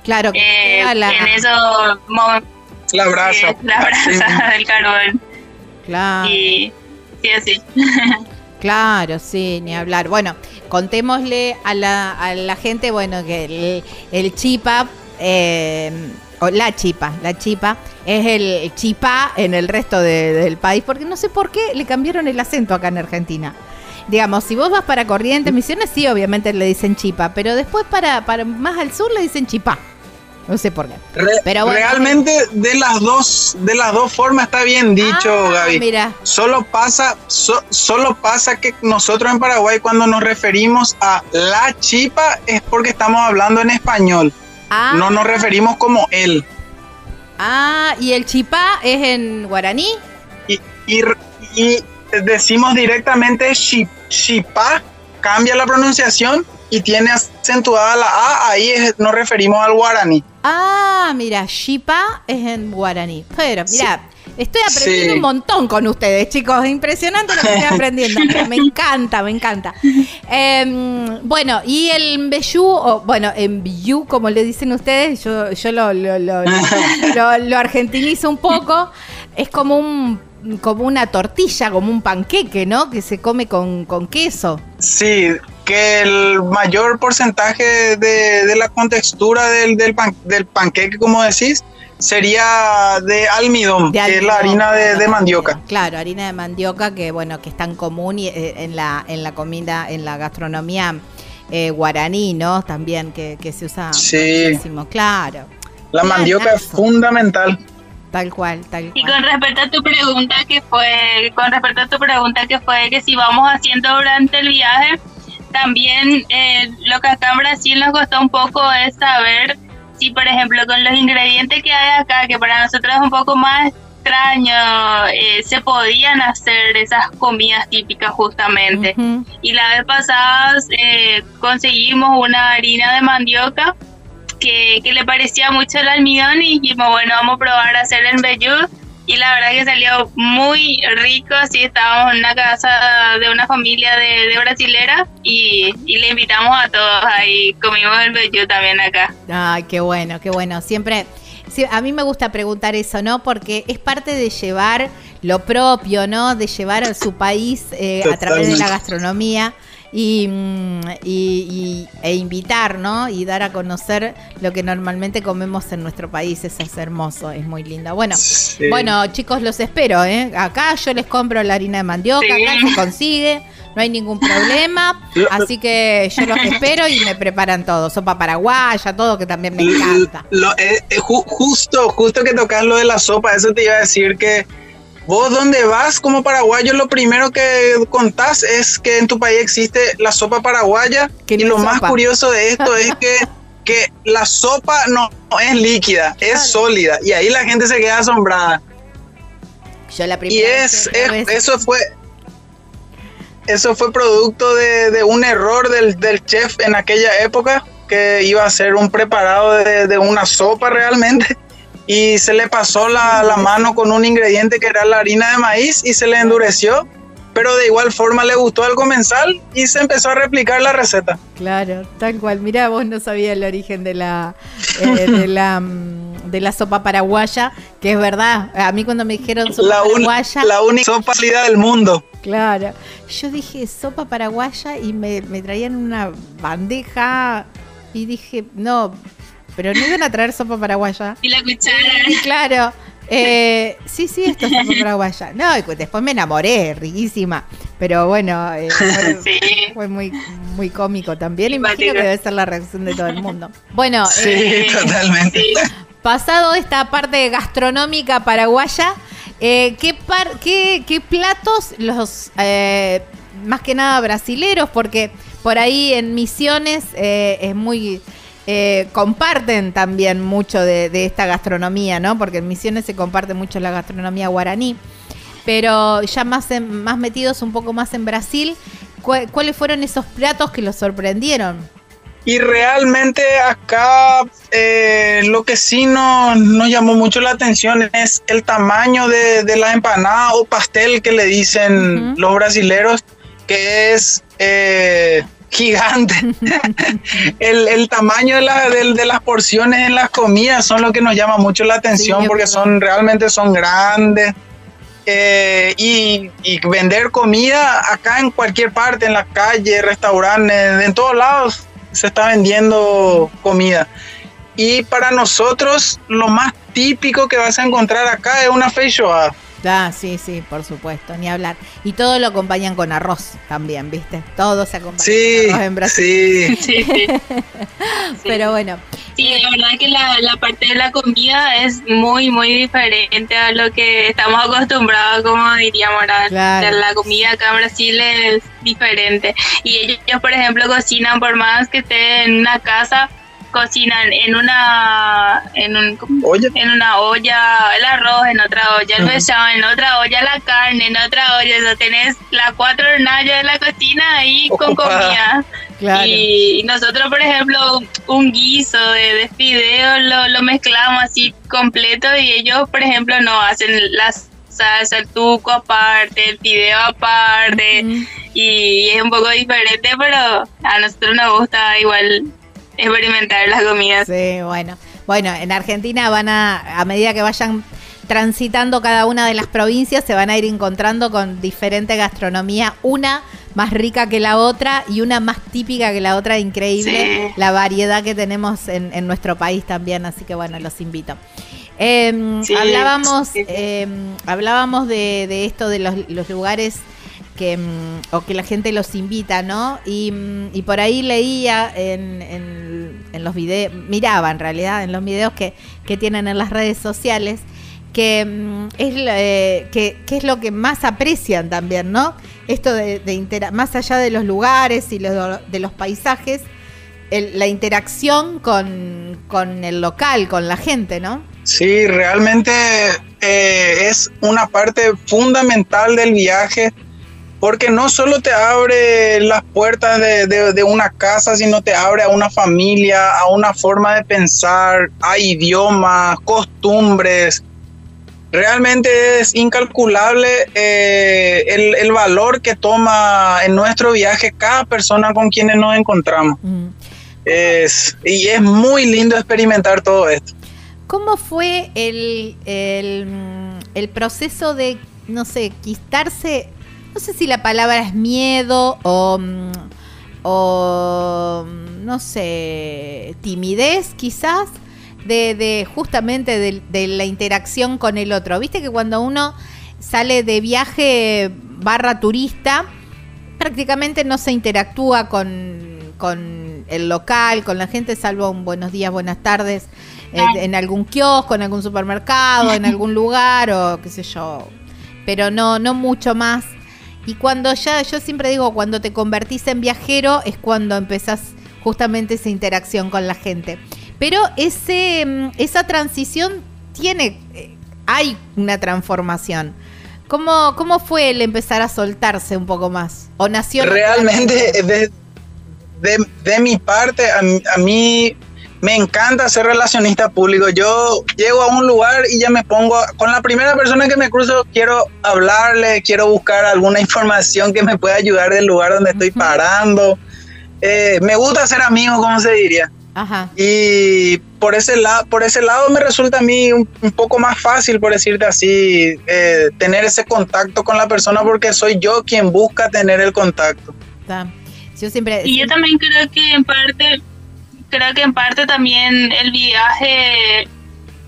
Claro, que eh, la... en eso la brasa. la brasa del carbón. Claro. Y sí, así. (laughs) Claro, sí, ni hablar. Bueno, contémosle a la, a la gente, bueno, que el, chipa, eh, o la chipa, la chipa, es el chipa en el resto del país, porque no sé por qué le cambiaron el acento acá en Argentina digamos, si vos vas para Corrientes, Misiones, sí, obviamente le dicen chipa, pero después para, para más al sur le dicen chipá. No sé por qué. pero realmente de las dos de las dos formas está bien dicho, ah, Gaby. Mira. Solo pasa solo pasa que nosotros en Paraguay cuando nos referimos a la chipa es porque estamos hablando en español. Ah. No nos referimos como él. Ah, y el chipá es en guaraní. Y, y, y decimos directamente Shipa, cambia la pronunciación y tiene acentuada la A, ahí nos referimos al guaraní. Ah, mira, Shipa es en guaraní. Pero, mira, estoy aprendiendo un montón con ustedes, chicos. Impresionante lo que estoy (laughs) aprendiendo. me encanta, me encanta. Em, bueno, y el mbeyú, o bueno, mbeyú, como le dicen ustedes, yo, yo lo, lo, lo (laughs) argentinizo un poco. Es como un como una tortilla, como un panqueque, ¿no? Que se come con, queso. Sí, que el mayor porcentaje de, la contextura del, del, del, panqueque, como decís, sería de almidón, que es la harina de, mandioca. Claro, harina de mandioca que bueno, que es tan común eh, en la, en la comida, en la gastronomía eh, guaraní, ¿no? También que, se usa sí. muchísimo, claro. La mandioca es fundamental. Tal cual, tal cual. Y con respecto a tu pregunta que fue, con respecto a tu pregunta que fue que si vamos haciendo durante el viaje, también eh, lo que acá en Brasil nos costó un poco es saber si, por ejemplo, con los ingredientes que hay acá, que para nosotros es un poco más extraño, eh, se podían hacer esas comidas típicas justamente. Y la vez pasada eh, conseguimos una harina de mandioca que, que, le parecía mucho el almidón y dijimos, bueno, vamos a probar a hacer el vellú y la verdad que salió muy rico, así estábamos en una casa de una familia de, de brasilera y, y, le invitamos a todos ahí, comimos el vellú también acá. Ay, qué bueno, qué bueno, siempre... a mí me gusta preguntar eso, ¿no? Porque es parte de llevar lo propio, ¿no? De llevar a su país eh, a través de la gastronomía y, mm, y, e invitar, ¿no? Y dar a conocer lo que normalmente comemos en nuestro país. Eso es hermoso, es muy linda. Bueno, bueno, chicos, los espero, ¿eh? Acá yo les compro la harina de mandioca, acá se consigue. No hay ningún problema, así que yo los espero y me preparan todo, sopa paraguaya, todo que también me encanta. Eh, eh, justo, justo que tocas lo de la sopa, eso te iba a decir que Vos donde vas como paraguayo, lo primero que contás es que en tu país existe la sopa paraguaya. Y lo más curioso de esto es que, (laughs) que la sopa no, es líquida, es sólida. Y ahí la gente se queda asombrada. Yo la primera y es, eso fue eso fue producto de, un error del, chef en aquella época que iba a ser un preparado de, de una sopa realmente y se le pasó la, la, mano con un ingrediente que era la harina de maíz y se le endureció, pero de igual forma le gustó al comensal y se empezó a replicar la receta. Claro, tal cual. Mira, vos no sabías el origen de la, eh, de la mm, de la sopa paraguaya, que es verdad. A mí cuando me dijeron sopa la paraguaya, la única sopa del mundo. Claro. Yo dije sopa paraguaya y me, me traían una bandeja y dije, no, pero no iban a traer sopa paraguaya. Y la cuchara. Claro. Eh, sí, sí, esto es sopa paraguaya. No, después me enamoré, riquísima. Pero bueno, eh, fue, (laughs) muy, muy cómico también. Imagino que debe ser la reacción de todo el mundo. Bueno, sí, eh, totalmente. Pasado esta parte gastronómica paraguaya, ¿qué, par, qué, ¿qué, platos los más que nada brasileros? Porque por ahí en Misiones es muy eh, comparten también mucho de, esta gastronomía, ¿no? Porque en Misiones se comparte mucho la gastronomía guaraní. Pero ya más, más metidos un poco más en Brasil, ¿cuáles fueron esos platos que los sorprendieron? Y realmente acá eh, lo que sí nos, llamó mucho la atención es el tamaño de, la empanada o pastel que le dicen los brasileros, que es eh, gigante. (laughs) el, tamaño de, de, las porciones en las comidas son lo que nos llama mucho la atención porque son realmente son grandes. Eh, y, vender comida acá en cualquier parte, en la calle, restaurantes, en todos lados se está vendiendo comida. Y para nosotros lo más típico que vas a encontrar acá es una feijoada. Ah, sí, sí, por supuesto, ni hablar. Y todo lo acompañan con arroz también, ¿viste? Todo se acompaña con arroz en Brasil. Sí, (laughs) sí. (laughs) Pero bueno. Sí, la verdad que la, la, parte de la comida es muy, muy diferente a lo que estamos acostumbrados, como diríamos, la, la comida acá en Brasil es diferente. Y ellos, por ejemplo, cocinan por más que estén en una casa, cocinan en una en, un, ¿Olla? en una olla el arroz, en otra olla el pesado, en otra olla la carne, en otra olla, eso tenés las cuatro hornallas de la cocina ahí con comida. Y nosotros, por ejemplo, un guiso de, de fideo lo, lo mezclamos así completo y ellos, por ejemplo, no hacen las salsa, el tuco aparte, el fideo aparte, y es un poco diferente, pero a nosotros nos gusta igual experimentar las comidas. Sí, bueno. Bueno, en Argentina van a, a medida que vayan transitando cada una de las provincias, se van a ir encontrando con diferente gastronomía, una más rica que la otra y una más típica que la otra, increíble la variedad que tenemos en, nuestro país también, así que bueno, los invito. Em, hablábamos em, hablábamos de, de, esto de los, los lugares que, mm, o que la gente los invita, ¿no? Y, mm, por ahí leía en, en, los videos, miraba en realidad en los videos que, que tienen en las redes sociales, que mm, es, eh, que, es lo que más aprecian también, ¿no? Esto de, de más allá de los lugares y de los paisajes, la interacción con, con, el local, con la gente, ¿no? Sí, realmente eh, es una parte fundamental del viaje porque no solo te abre las puertas de, de, una casa, sino te abre a una familia, a una forma de pensar, a idiomas, costumbres. Realmente es incalculable eh, el, el, valor que toma en nuestro viaje cada persona con quienes nos encontramos. Mm. Es, y es muy lindo experimentar todo esto. ¿Cómo fue el, el, el proceso de, no sé, quitarse no sé si la palabra es miedo o, mm, o mm, no sé, timidez quizás, de, justamente de, la interacción con el otro. Viste que cuando uno sale de viaje barra turista, prácticamente no se interactúa con, el local, con la gente, salvo un buenos días, buenas tardes, en, en algún kiosco, en algún supermercado, en algún (laughs) lugar o qué sé yo. Pero no, no mucho más. Y cuando ya, yo siempre digo, cuando te convertís en viajero es cuando empezás justamente esa interacción con la gente. Pero ese, mm, esa transición tiene, eh, hay una transformación. ¿Cómo, ¿Cómo fue el empezar a soltarse un poco más? ¿O nació? Realmente, (laughs) de, de, mi parte, a mí me encanta ser relacionista público. Yo llego a un lugar y ya me pongo con la primera persona que me cruzo, quiero hablarle, quiero buscar alguna (laughs) información que me pueda ayudar del lugar donde estoy parando. Eh, me gusta ser amigo, como se diría. Y por ese, lado, por ese lado me resulta a mí un, poco más fácil, por decirte así, eh, tener ese contacto con la persona porque soy yo quien busca tener el contacto. Yo siempre, y yo también creo que en parte creo que en parte también el viaje,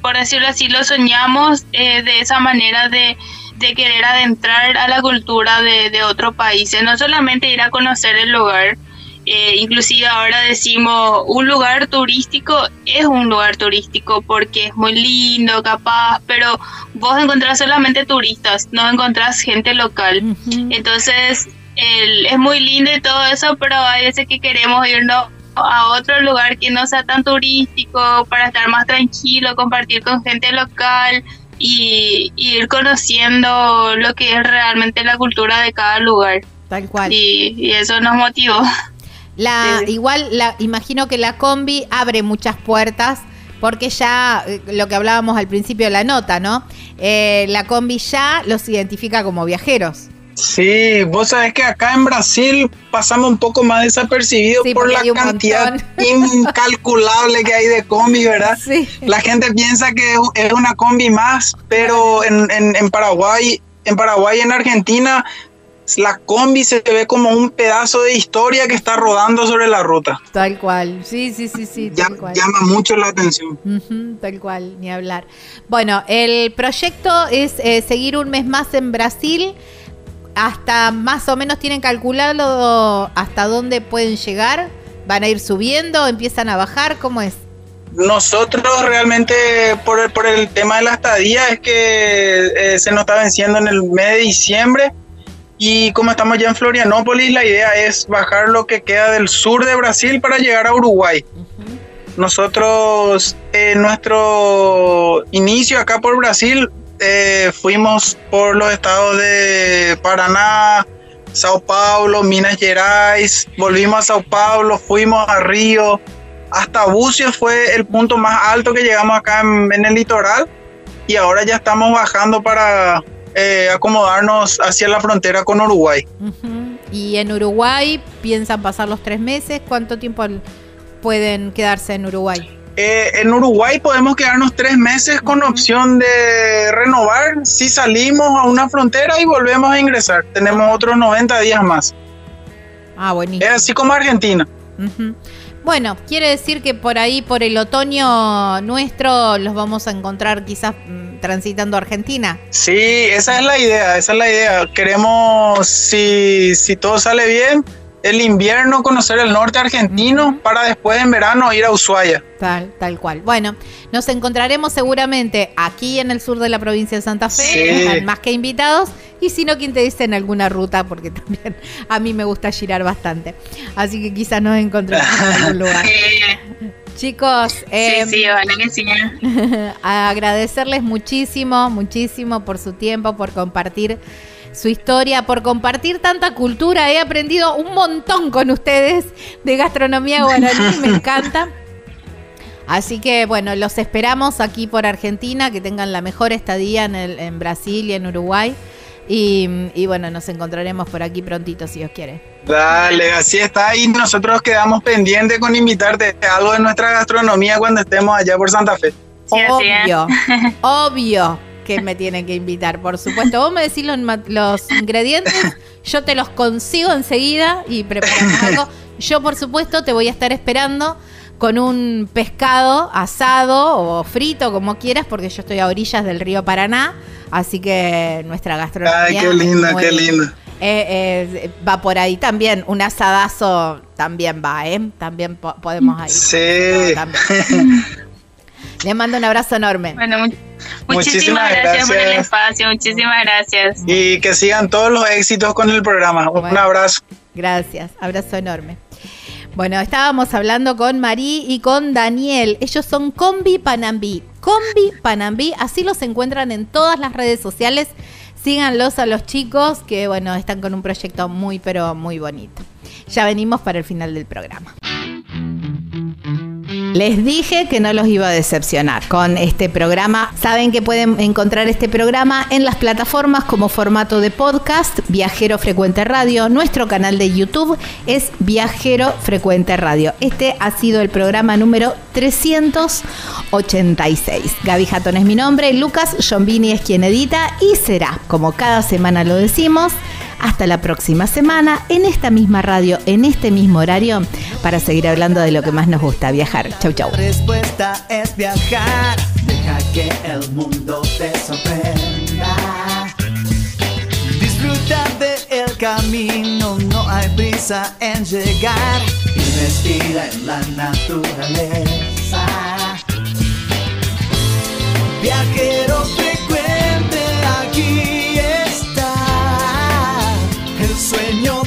por decirlo así, lo soñamos eh, de esa manera de, querer adentrar a la cultura de, otro país, no solamente ir a conocer el lugar, eh, inclusive ahora decimos un lugar turístico es un lugar turístico porque es muy lindo, capaz, pero vos encontrás solamente turistas, no encontrás gente local. Entonces, es muy lindo y todo eso, pero hay veces que queremos irnos a otro lugar que no sea tan turístico para estar más tranquilo, compartir con gente local y, ir conociendo lo que es realmente la cultura de cada lugar. Tal cual. Y, eso nos motivó. La, Igual, la, imagino que la combi abre muchas puertas porque ya eh, lo que hablábamos al principio de la nota, ¿no? Eh, la combi ya los identifica como viajeros. Sí, vos sabés que acá en Brasil pasamos un poco más desapercibido por la cantidad (laughs) incalculable que hay de combi, ¿verdad? Sí. La gente piensa que es una combi más, pero en, en, Paraguay, en Paraguay, en Argentina, la combi se ve como un pedazo de historia que está rodando sobre la ruta. Tal cual, sí, sí, sí, sí. Llama mucho la atención. tal cual, ni hablar. Bueno, el proyecto es eh, seguir un mes más en Brasil hasta más o menos tienen calculado hasta dónde pueden llegar. ¿Van a ir subiendo? ¿Empiezan a bajar? ¿Cómo es? Nosotros realmente por el, por el tema de la estadía es que eh, se nos está venciendo en el mes de diciembre y como estamos ya en Florianópolis la idea es bajar lo que queda del sur de Brasil para llegar a Uruguay. Nosotros en nuestro inicio acá por Brasil eh, fuimos por los estados de Paraná, Sao Paulo, Minas Gerais, volvimos a Sao Paulo, fuimos a Río, hasta Bucios fue el punto más alto que llegamos acá en, el litoral y ahora ya estamos bajando para eh, acomodarnos hacia la frontera con Uruguay. Y en Uruguay piensan pasar los tres meses, ¿cuánto tiempo pueden quedarse en Uruguay? Eh, en Uruguay podemos quedarnos tres meses con opción de renovar si salimos a una frontera y volvemos a ingresar. Tenemos otros 90 días más. Ah, buenísimo. Es así como Argentina. Bueno, quiere decir que por ahí, por el otoño nuestro, los vamos a encontrar quizás mm, transitando Argentina. Sí, esa es la idea, esa es la idea. Queremos, si, si todo sale bien, el invierno conocer el norte argentino para después en verano ir a Ushuaia. Tal, tal cual. Bueno, nos encontraremos seguramente aquí en el sur de la provincia de Santa Fe, más que invitados, y si no, quien te dice en alguna ruta, porque (laughs) también a mí me gusta girar bastante. Así que quizás nos encontremos en algún (laughs) lugar. Chicos, eh, sí, sí, (laughs) agradecerles muchísimo, muchísimo por su tiempo, por compartir su historia, por compartir tanta cultura. He aprendido un montón con ustedes de gastronomía guaraní, me (laughs) encanta. Así que bueno, los esperamos aquí por Argentina, que tengan la mejor estadía en, en Brasil y en Uruguay. Y, bueno, nos encontraremos por aquí prontito si Dios quiere. Dale, así está. Y nosotros quedamos pendientes con invitarte a algo de nuestra gastronomía cuando estemos allá por Santa Fe. obvio, obvio que me tienen que invitar, por supuesto. Vos me decís los, los ingredientes, yo te los consigo enseguida y preparamos (laughs) algo. Yo, por supuesto, te voy a estar esperando con un pescado asado o frito, como quieras, porque yo estoy a orillas del río Paraná, así que nuestra gastronomía. Ay, qué linda, qué linda. Eh, eh, va por ahí también, un asadazo también va, ¿eh? También podemos ahí. Sí. (laughs) Le mando un abrazo enorme. Bueno, muchísimas, gracias, por el espacio, muchísimas gracias. Y que sigan todos los éxitos con el programa. un abrazo. Gracias, abrazo enorme. Bueno, estábamos hablando con Marí y con Daniel. Ellos son Combi Panambí. Combi Panambí, así los encuentran en todas las redes sociales. Síganlos a los chicos que, bueno, están con un proyecto muy, pero muy bonito. Ya venimos para el final del programa. Les dije que no los iba a decepcionar con este programa. Saben que pueden encontrar este programa en las plataformas como formato de podcast, Viajero Frecuente Radio. Nuestro canal de YouTube es Viajero Frecuente Radio. Este ha sido el programa número 386. Gaby Jatón es mi nombre, Lucas Jombini es quien edita y será, como cada semana lo decimos, hasta la próxima semana en esta misma radio, en este mismo horario, para seguir hablando de lo que más nos gusta, viajar. Chau, chau. La respuesta es viajar. Deja que el mundo te sorprenda. Disfruta del camino, no hay prisa en llegar. Y respira en la naturaleza. Viajero sueño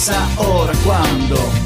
frecuente. Vamos a